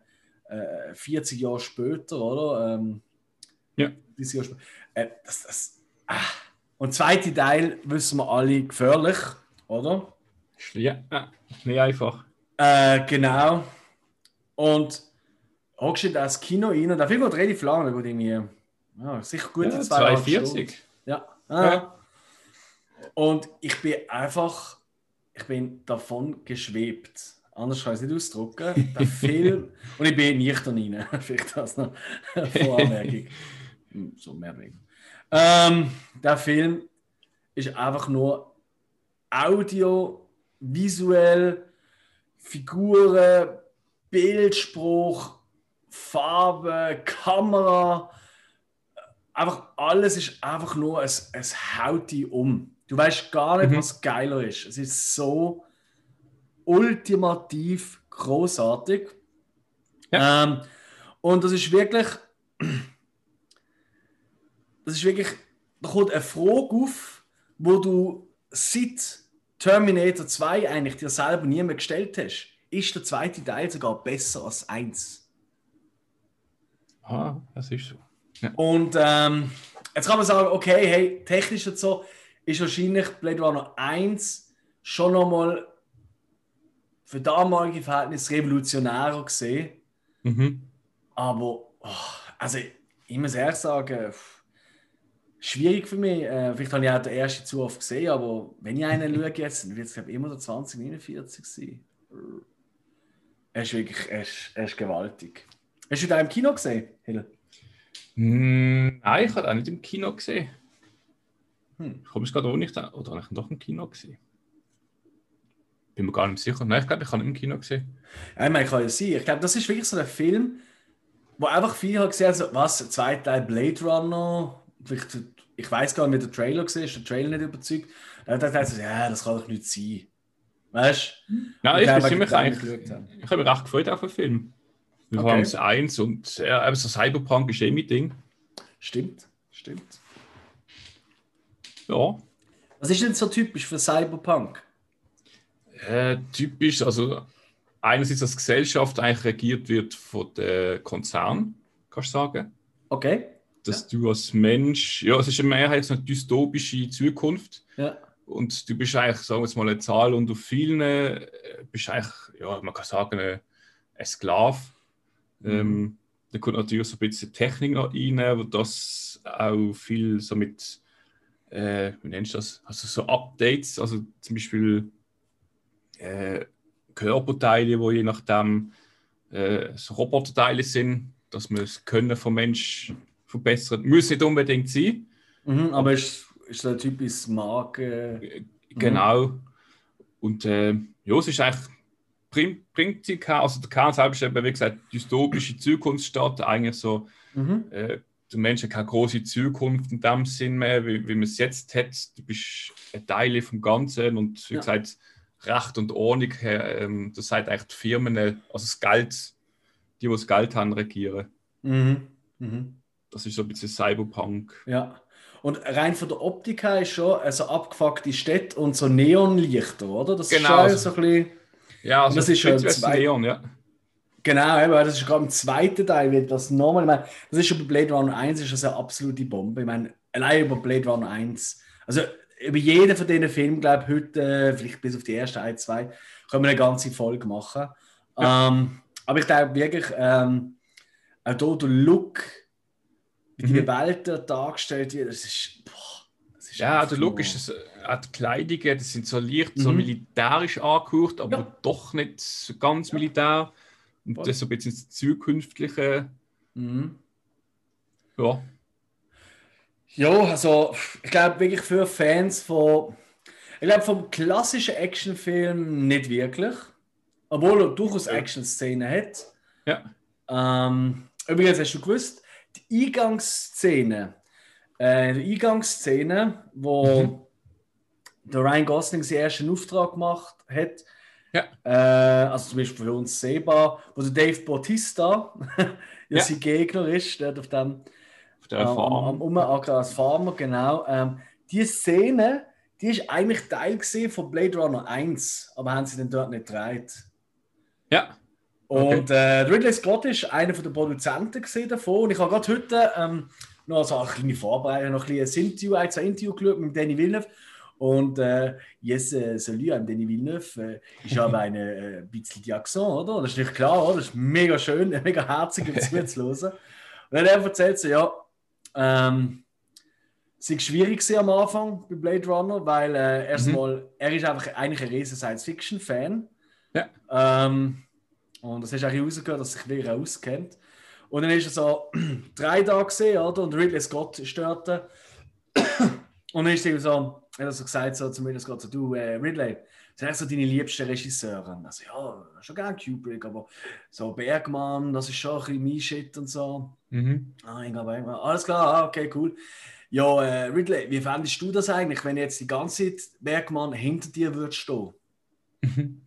äh, 40 Jahre später, oder? Ähm, Ja. 30 Jahre später. Äh, das, das, ah. Und zweite Teil wissen wir alle gefährlich, oder? Ja, ja, nicht einfach. Äh, genau. Und in das Kino rein und der Film geht relativ lang, der geht irgendwie, ja, sicher gute Ja, zweieinhalb 42. Stunden. Ja. Ah. Und ich bin einfach, ich bin davon geschwebt. Anders kann ich es nicht ausdrücken. Der (laughs) Film, und ich bin nicht rein. (laughs) Vielleicht das noch (laughs) eine Voranmerkung. Hm, so mehr oder. Ähm, der Film ist einfach nur Audio, visuell, Figuren, Bildspruch, Farbe, Kamera. Einfach alles ist einfach nur, es, es haut dich um. Du weißt gar nicht, Mhm. was geiler ist. Es ist so ultimativ großartig. Ja. Ähm, und das ist wirklich, das ist wirklich, da kommt eine Frage auf, wo du seit Terminator 2 eigentlich dir selber nie mehr gestellt hast. Ist der zweite Teil sogar besser als eins? Ah, das ist so. Und ähm, jetzt kann man sagen, okay, hey, technisch und so ist wahrscheinlich Blade Runner 1 schon nochmal für damalige Verhältnisse revolutionärer gesehen. Mhm. Aber, oh, also ich muss ehrlich sagen, schwierig für mich. Äh, vielleicht habe ich auch den ersten zu oft gesehen, aber wenn ich einen (laughs) schaue jetzt, dann wird es glaube ich immer der 2049 sein. Er ist wirklich, er ist, er ist gewaltig. Hast du den im Kino gesehen, Hill? Hm, nein, ich habe auch nicht im Kino gesehen. Hm. Ich komme es gerade auch nicht. Oder habe ich ihn doch im Kino gesehen? Bin mir gar nicht sicher. Nein, ich glaube, ich habe ihn im Kino gesehen. Ja, ich meine, kann ja sein. Ich glaube, das ist wirklich so ein Film, wo einfach viele haben gesehen, also, was, zweiter Teil Blade Runner, vielleicht, ich weiß gar nicht, wie der Trailer gesehen ist, der Trailer nicht überzeugt. Dann hat er gesagt, ja, das kann doch nicht sein. Weißt du? Nein, ich Und bin ziemlich haben eigentlich. haben. Ich habe mich recht gefreut auf den Film. Wir Okay. haben es eins und ja, eben so Cyberpunk ist eh mein Ding. Stimmt, stimmt. Ja. Was ist denn so typisch für Cyberpunk? Äh, typisch, also einerseits, dass Gesellschaft eigentlich regiert wird von den Konzernen, kannst du sagen. Okay. Dass du als Mensch, ja, es ist eine Mehrheit so eine dystopische Zukunft. Ja. Und du bist eigentlich, sagen wir jetzt mal, eine Zahl unter vielen, äh, bist eigentlich, ja, man kann sagen, ein Sklave. Ähm, da kommt natürlich so ein bisschen Technik noch rein, wo das auch viel so mit, äh, wie nennst du das? Also so Updates, also zum Beispiel äh, Körperteile, wo je nachdem äh, so Roboterteile sind, dass man das Können vom Mensch verbessert. Muss nicht unbedingt sein. Mhm, aber ist, ist so ein typisches Marke. Genau. Und äh, ja, es ist eigentlich prim- prinzipiell, also der Kern selber ist eben, wie gesagt, dystopische Zukunftsstadt, eigentlich so, Mhm. äh, der Mensch hat keine große Zukunft in dem Sinn mehr, wie, wie man es jetzt hat. Du bist ein Teil vom Ganzen und wie Ja. gesagt, Recht und Ordnung, äh, ähm, das sagt eigentlich die Firmen, äh, also das Geld, die, die das Geld haben, regieren. Mhm. Mhm. Das ist so ein bisschen Cyberpunk. Ja. Und rein von der Optik her ist schon also abgefuckte Städte und so Neonlichter, oder? Das Genau, ist schon so ein bisschen. Ja, also das ist schon zwei- Neon, ja. Genau, eben, das ist gerade im zweiten Teil wird das nochmal. Ich meine, das ist schon bei Blade Runner 1 ist das eine absolute Bombe. Ich meine, allein über Blade Runner 1, also über jeden von diesen Filmen, glaube ich, heute, äh, vielleicht bis auf die ersten ein, zwei, können wir eine ganze Folge machen. Ähm, aber ich glaube wirklich, ähm, auch hier der Look, wie die Mhm. Welt dargestellt wird, das ist. Boah, das ist Ja, nur- ist, das, die Kleidungen, die sind so leicht, so Mhm. militärisch angehaucht, aber Ja. doch nicht so ganz Ja. militär. Und Voll. das so ein bisschen das zukünftige, Mhm. ja. Ja, also ich glaube wirklich für Fans von, ich glaube vom klassischen Actionfilm nicht wirklich, obwohl er durchaus. Action-Szenen hat. Ja. Ähm, übrigens hast du gewusst, die Eingangsszene, äh, die Eingangsszene, wo Mhm. der Ryan Gosling seinen ersten Auftrag gemacht hat, Ja. äh, also zum Beispiel für uns sehbar, wo der Dave Bautista (laughs) ja, sein Gegner ist, dort auf dem Auf der am, am, Farm. am Umagra als Farmer, genau. Ähm, die Szene, die ist eigentlich Teil von Blade Runner 1, aber haben sie dann dort nicht gedreht. Ja. Okay. Und äh, Ridley Scott ist einer der Produzenten davon. Und ich habe gerade heute ähm, noch so eine kleine Vorbereitung, noch ein kleines Interview, ein, zwei Interview geschaut mit Danny Villeneuve. Und äh, yes, äh, salut an Danny Villeneuve. Äh, ich habe eine äh, bisschen die Accent, oder? Das ist nicht klar, oder? Das ist mega schön, (laughs) mega herzig, um zuzuhören. Und dann er erzählt, so, ja, ähm, es war schwierig am Anfang bei Blade Runner, weil äh, erstmal, er ist einfach eigentlich ein riesen Science-Fiction-Fan. Ja. Ähm, und das hast du auch rausgehört, dass sich wirklich auskennt. Und dann ist er so (clears throat) drei Tage gesehen, oder? Und Ridley Scott dort. (clears throat) Und dann ist er so, hat er so gesagt so, zu Ridley Scott, so, du äh, Ridley, sind eigentlich so deine liebsten Regisseure? Also ja, schon gerne Kubrick, aber so Bergmann, das ist schon ein bisschen mein Shit und so. Mhm. Ah, Ingmar Bergmann. Alles klar, ah, okay, cool. Ja, äh, Ridley, wie fändest du das eigentlich, wenn jetzt die ganze Zeit Bergmann hinter dir würde stehen? (laughs)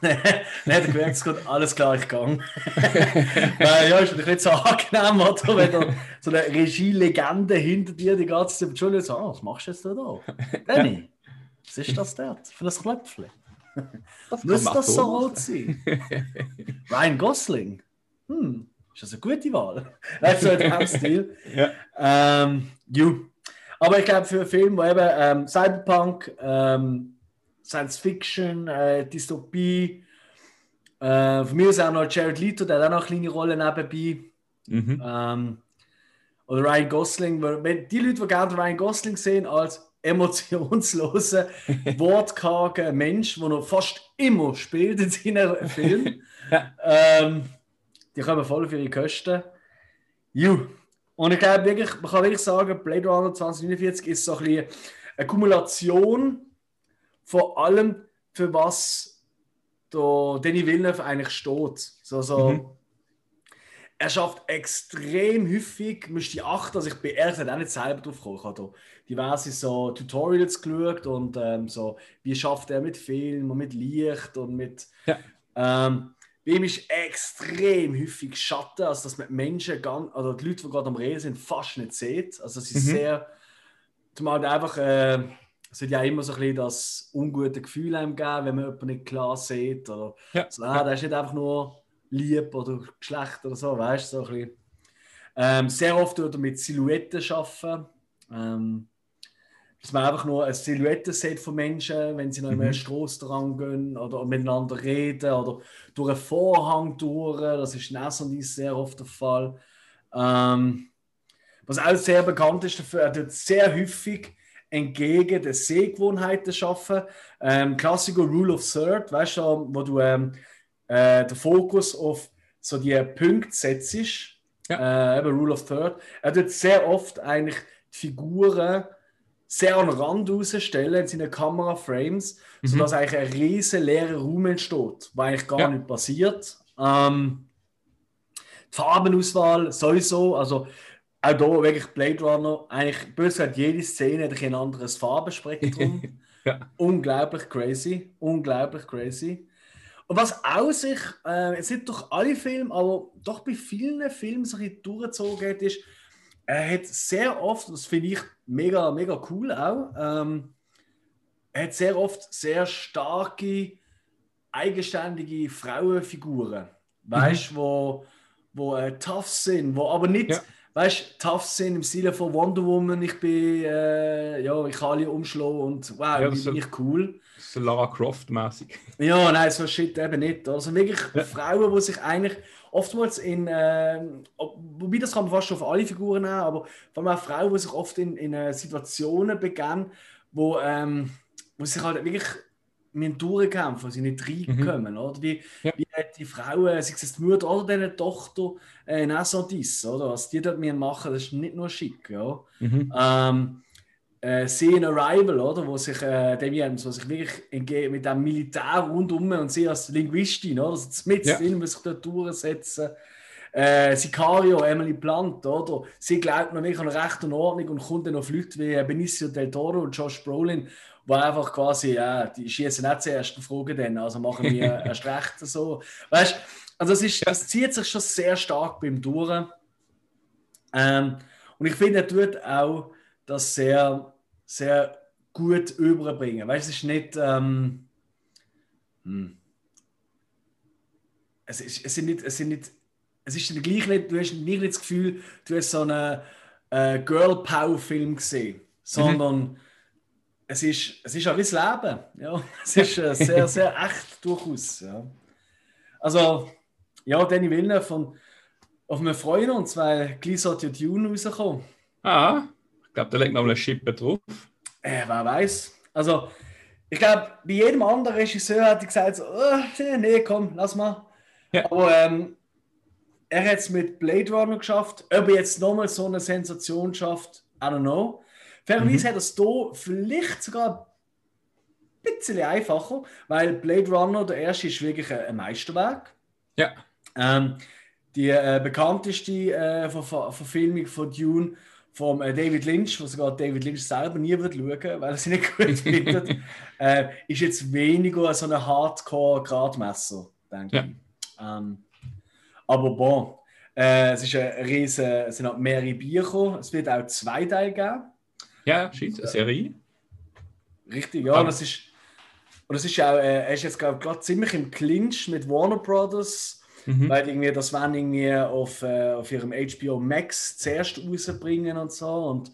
dann hat er gemerkt, geht alles klar, ich gang. Weil, ja, ist natürlich nicht so angenehm, oder? Wenn da so eine Regie-Legende hinter dir die ganze Zeit Entschuldigung, so, ah, was machst du jetzt da? da? Danny, was ist das dort für ein Klöpfchen? Das Muss das so rot sein? Ryan Gosling? Hm, ist das eine gute Wahl? Also in dem Stil. Ja. Ähm, ju. Aber ich glaube, für einen Film, wo eben ähm, Cyberpunk, ähm, Science Fiction, äh, Dystopie, äh, von mir ist auch noch Jared Leto, der hat auch noch eine kleine Rolle nebenbei. Mhm. Ähm, oder Ryan Gosling. Wenn die Leute, die gerne Ryan Gosling sehen als emotionslosen, (laughs) wortkargen Mensch, der noch fast immer spielt in seinen Filmen, (laughs) ähm, die kommen voll für ihre Kosten. Ju. Und ich glaube wirklich, man kann wirklich sagen, Blade Runner 2049 ist so ein bisschen eine Kumulation von allem, für was der Denis Villeneuve eigentlich steht. So, so, Mhm. Er schafft extrem häufig, müsste ich achten, also ich bin ehrlich gesagt auch nicht selber drauf gekommen. Ich habe diverse so Tutorials geschaut und ähm, so, wie schafft er mit Film und mit Licht und mit. Ja. Ähm, bei ihm ist extrem häufig Schatten, also dass man die Menschen, ganz, also die Leute, die gerade am Reden sind, fast nicht sieht. Also es ist Mhm. sehr. Zumal einfach. Äh, es hat ja immer so ein bisschen das ungute Gefühl einem geben, wenn man jemanden nicht klar sieht. Oder Ja. so, ah, der ist nicht einfach nur lieb oder Geschlecht oder so, weißt du, so ein bisschen. Ähm, sehr oft tut er mit Silhouetten arbeiten. Ähm, dass man einfach nur eine Silhouette sieht von Menschen, wenn sie noch in Mhm. Straße dran gehen oder miteinander reden oder durch einen Vorhang durch. Das ist in Essendies sehr oft der Fall. Ähm, was auch sehr bekannt ist dafür, er tut sehr häufig entgegen den Sehgewohnheiten schaffen. Ähm, Klassiker Rule of Third, weißt du, wo du ähm, äh, den Fokus auf so die Punkte setzt. Äh, eben Rule of Third. Er tut sehr oft eigentlich die Figuren sehr an den Rand rausstellen in seinen Kameraframes, Mhm. sodass eigentlich ein riesen leerer Raum entsteht, wo eigentlich gar Ja. nicht passiert. Ähm, die Farbenauswahl sowieso, also auch hier wirklich Blade Runner, eigentlich böse gesagt, jede Szene hat ein anderes Farbenspektrum. (laughs) Ja. Unglaublich crazy, unglaublich crazy. Und was auch sich, äh, jetzt nicht durch alle Filme, aber doch bei vielen Filmen bisschen durchgezogen hat, ist, er hat sehr oft, das finde ich mega, mega cool auch, ähm, er hat sehr oft sehr starke, eigenständige Frauenfiguren. Weißt du, mhm. wo, wo äh, tough sind, wo aber nicht. Ja weißt tough sind im Sinne von Wonder Woman, ich bin, äh, ja, ich kann alle umschlagen und wow, ja, bin ich cool. So Lara Croft-mäßig. Ja, nein, so shit eben nicht. Also wirklich ja. Frauen, die sich eigentlich oftmals in, äh, wobei das kann man fast schon auf alle Figuren nehmen, aber vor allem auch Frauen, die sich oft in, in äh, Situationen begeben, wo, ähm, wo sich halt wirklich müssen durchkämpfen, sie nicht reinkommen. Mhm. Oder? Wie, ja. wie die Frauen, sei es die Mutter oder deine Tochter äh, in Assantis, oder? Was die dort machen, das ist nicht nur schick. Ja? Mhm. Ähm, äh, sie in Arrival, oder? Wo sich äh, Demi Adams, wo sich wirklich mit dem Militär rundum und sie als Linguistin, oder? Also mit ja. drin muss sich dort durchsetzen. Äh, Sicario, Emily Blunt, oder? Sie glaubt noch nicht an Recht und Ordnung und kommt dann noch Leute wie Benicio del Toro und Josh Brolin, wo einfach quasi, ja, die schießen nicht zuerst und fragen dann, also machen wir (laughs) erst recht so. Weißt also das, ist, das zieht sich schon sehr stark beim Touren. Ähm, und ich finde, er tut auch das sehr, sehr gut überbringen. Weißt du, es ist nicht. Ähm, hm. es, ist, es, sind nicht, es sind nicht. Es ist gleich nicht, du hast nicht das Gefühl, du hast so einen äh, Girl Power Film gesehen, sondern mhm es ist, es ist auch wie das Leben. Ja. Es ist äh, sehr, (laughs) sehr echt durchaus. Ja. Also, ja, Danny Villeneuve von auf einem Freuen uns, weil gleich sollte Dune rauskommen. Ah, ich glaube, da legt noch eine Schippe drauf. Äh, wer weiß. Also, ich glaube, bei jedem anderen Regisseur hat er gesagt, so, oh, nee, komm, lass mal. Ja. Aber ähm, er hat es mit Blade Runner geschafft. Ob er jetzt nochmal so eine Sensation schafft, I don't know. Fairerweise mhm. hat es hier vielleicht sogar ein bisschen einfacher, weil Blade Runner, der erste, ist wirklich ein Meisterwerk. Ja. Ähm, die äh, bekannteste äh, Ver Ver Verfilmung von Dune von äh, David Lynch, was sogar David Lynch selber nie wird schauen, weil er sie nicht gut (laughs) findet, äh, ist jetzt weniger so ein Hardcore-Gradmesser, denke ja. ich. Ähm, aber bon, äh, es, ist ein riesen, es sind auch mehrere Bücher, es wird auch zwei Teile geben. Ja, scheint eine Serie. Richtig, ja. Und das ist, und das ist auch, äh, er ist jetzt gerade ziemlich im Clinch mit Warner Brothers, mhm. weil irgendwie das wollen irgendwie auf, äh, auf ihrem HBO Max zuerst rausbringen und so. Und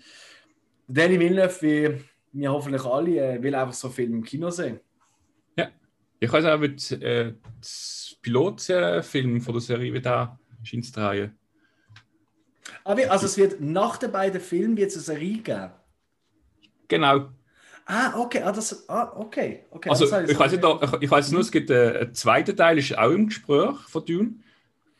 Danny Villeneuve, wie wir hoffentlich alle, äh, will einfach so Film im Kino sehen. Ja, ich weiß auch, wird äh, das Pilotfilm von der Serie wieder scheint drehen. Aber also es wird nach den beiden Filmen wird es eine Serie geben. Genau. Ah, okay. Ah, das, ah, okay. okay. Also, ich weiß, nicht, ich, ich weiß nur, es gibt einen, einen zweiten Teil, ist auch im Gespräch von Dune.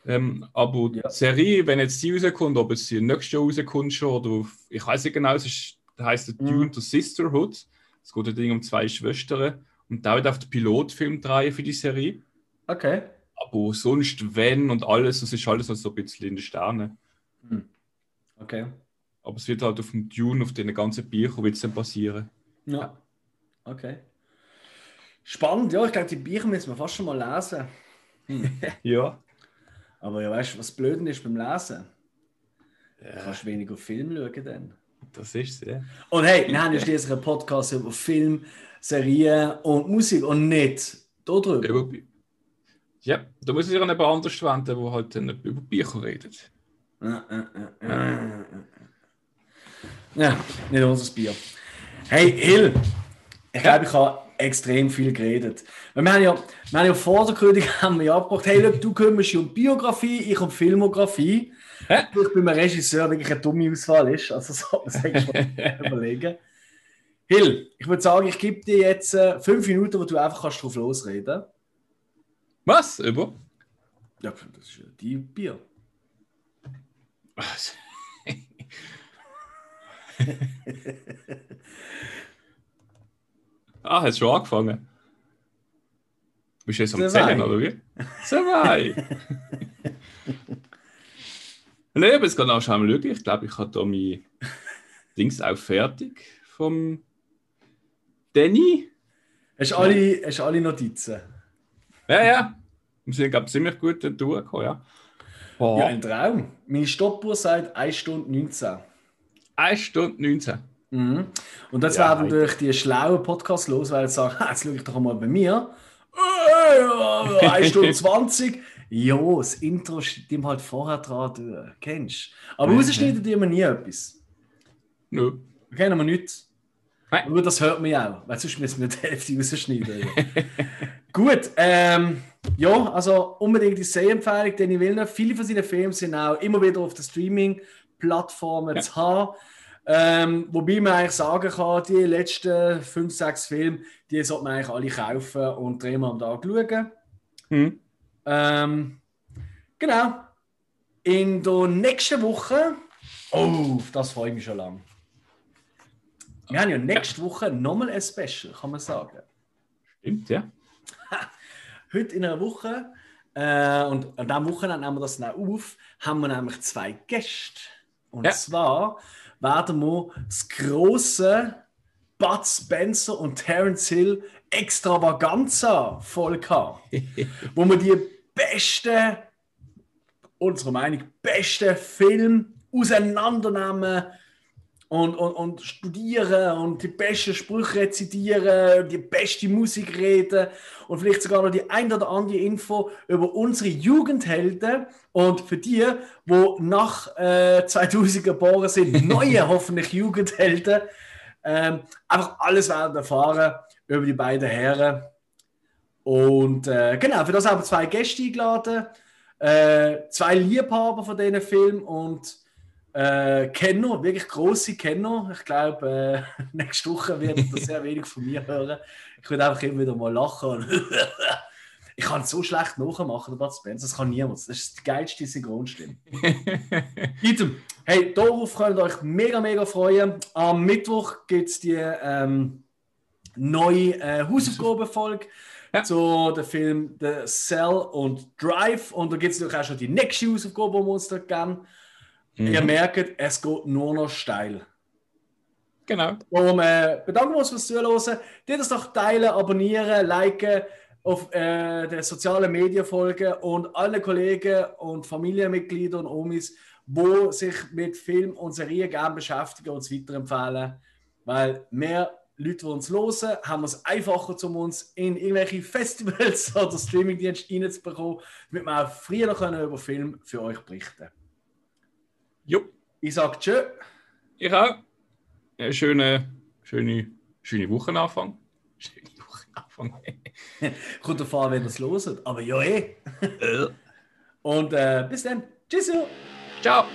Ähm, aber ja. die Serie, wenn jetzt die rauskommt, ob es die nächste Jahr rauskommt schon, oder ich weiß nicht genau, es ist, das heißt mhm. Dune the Sisterhood. Es geht ein Ding um zwei Schwestern. Und da wird auf den Pilotfilm drehen für die Serie. Okay. Aber sonst, wenn und alles, das ist alles so ein bisschen in den Sternen. Mhm. Okay. Aber es wird halt auf dem Dune, auf den ganzen Büchern wird es dann passieren. Ja. Okay. Spannend, ja. Ich glaube, die Bücher müssen wir fast schon mal lesen. Hm. (laughs) ja. Aber ja, weißt du, was blöd ist beim Lesen? Ja. Du kannst weniger Film schauen dann. Das ist es, ja. Und hey, wir haben ja schließlich einen Podcast über Film, Serien und Musik und nicht darüber. Ja, da muss ich an jemand anders wenden, der halt dann über Bücher redet. Ja, ja, ja, ja, nicht unser Bier. Hey, Hill, ich glaube, ich habe extrem viel geredet. wir haben ja, wir haben ja vor der Kündigung (laughs) haben wir ja abgebracht, hey, look, du kümmerst um Biografie, ich um Filmografie. Hä? Ich bin ein Regisseur, wirklich eine dumme Auswahl ist. Also so, (laughs) du mal überlegen. Hill, ich würde sagen, ich gebe dir jetzt äh, fünf Minuten, wo du einfach kannst drauf losreden Was? Über? Ja, das ist ja die Bier. Was? (laughs) ah, hast du schon angefangen? Bist du jetzt am Zählen, oder wie? Zwei! Nein, aber jetzt gerade auch schon mal schauen. Ich glaube, ich habe da mein Dings auch fertig vom Danny. Hast du alle, hast alle Notizen? Ja, ja. Wir sind, glaube ich, ziemlich gut durchgekommen, ja. Boah. Ja, ein Traum. Meine Stoppuhr sagt 1 Stunde 19. 1 Stunde 19. Mhm. Und jetzt Ja, werden durch die schlauen Podcasts los, weil sie sagen, «Ha, (laughs) jetzt schaue ich doch mal bei mir. (laughs) Äh, 1 Stunde 20. Jo, das Intro stimmt halt vorher dran, du kennst. Aber Mhm. rausschneiden die wir nie etwas. Nö. Wir kennen wir nichts. Nein. Aber das hört man ja auch, weil sonst müssen wir die Hälfte rausschneiden. ja. (laughs) Gut, ähm, ja, also unbedingt die Sehempfehlung, Danny Villeneuve. Viele von seinen Filmen sind auch immer wieder auf den Streaming-Plattformen Ja. zu haben. Ähm, wobei man eigentlich sagen kann, die letzten 5, 6 Filme, die sollte man eigentlich alle kaufen und dreimal am Tag schauen. Hm. Ähm, genau. In der nächsten Woche, oh, das freue ich mich schon lange. Wir haben ja nächste Woche nochmal ein Special, kann man sagen. Stimmt, ja. (laughs) Heute in einer Woche, äh, und an diesem Wochenende nehmen wir das dann auf, haben wir nämlich zwei Gäste. Und Ja. zwar werden wir das große Bud Spencer und Terence Hill Extravaganza Folge haben. (laughs) wo wir die besten, unserer Meinung, besten Film auseinandernehmen und, und, und studieren und die besten Sprüche rezitieren, die beste Musik reden und vielleicht sogar noch die ein oder andere Info über unsere Jugendhelden und für die, wo nach äh, (laughs) 2000 geboren sind, neue (laughs) hoffentlich Jugendhelden, ähm, einfach alles werden erfahren über die beiden Herren. Und äh, genau, für das haben wir zwei Gäste eingeladen, äh, zwei Liebhaber von diesen Film und äh, Kenner, wirklich große Kenner. Ich glaube, äh, (laughs) nächste Woche wird ihr sehr wenig von mir hören. Ich würde einfach immer wieder mal lachen. (laughs) Ich kann es so schlecht nachmachen, der Bud Spencer. Das kann niemand. Das ist die geilste Synchronstimme. (laughs) Item. Hey, darauf könnt ihr euch mega, mega freuen. Am Mittwoch gibt es die ähm, neue äh, Hausaufgabenfolge Ja. zu dem Film The Cell und Drive. Und da gibt es natürlich auch schon die nächste Hausaufgabe, die wir uns da geben. Ihr Mhm. merkt, es geht nur noch steil. Genau. Darum äh, bedanken wir uns fürs Zuhören. Dir das doch teilen, abonnieren, liken, auf äh, den sozialen Medien folgen und alle Kollegen und Familienmitglieder und Omis, die sich mit Film und Serien gerne beschäftigen, uns weiterempfehlen. Weil mehr Leute, die uns hören, haben es einfacher, um uns in irgendwelche (laughs) Festivals oder Streamingdienste reinzubekommen, damit wir auch früher noch können über Film für euch berichten Jo. Ich sage Tschö. Ich auch. Ja, schöne, schöne, schöne Wochenanfang. (laughs) Schöne Wochenanfang. (laughs) Kommt davon, wenn ihr es hört. Aber ja, eh. Äh. Und äh, bis dann. Tschüss. Ciao.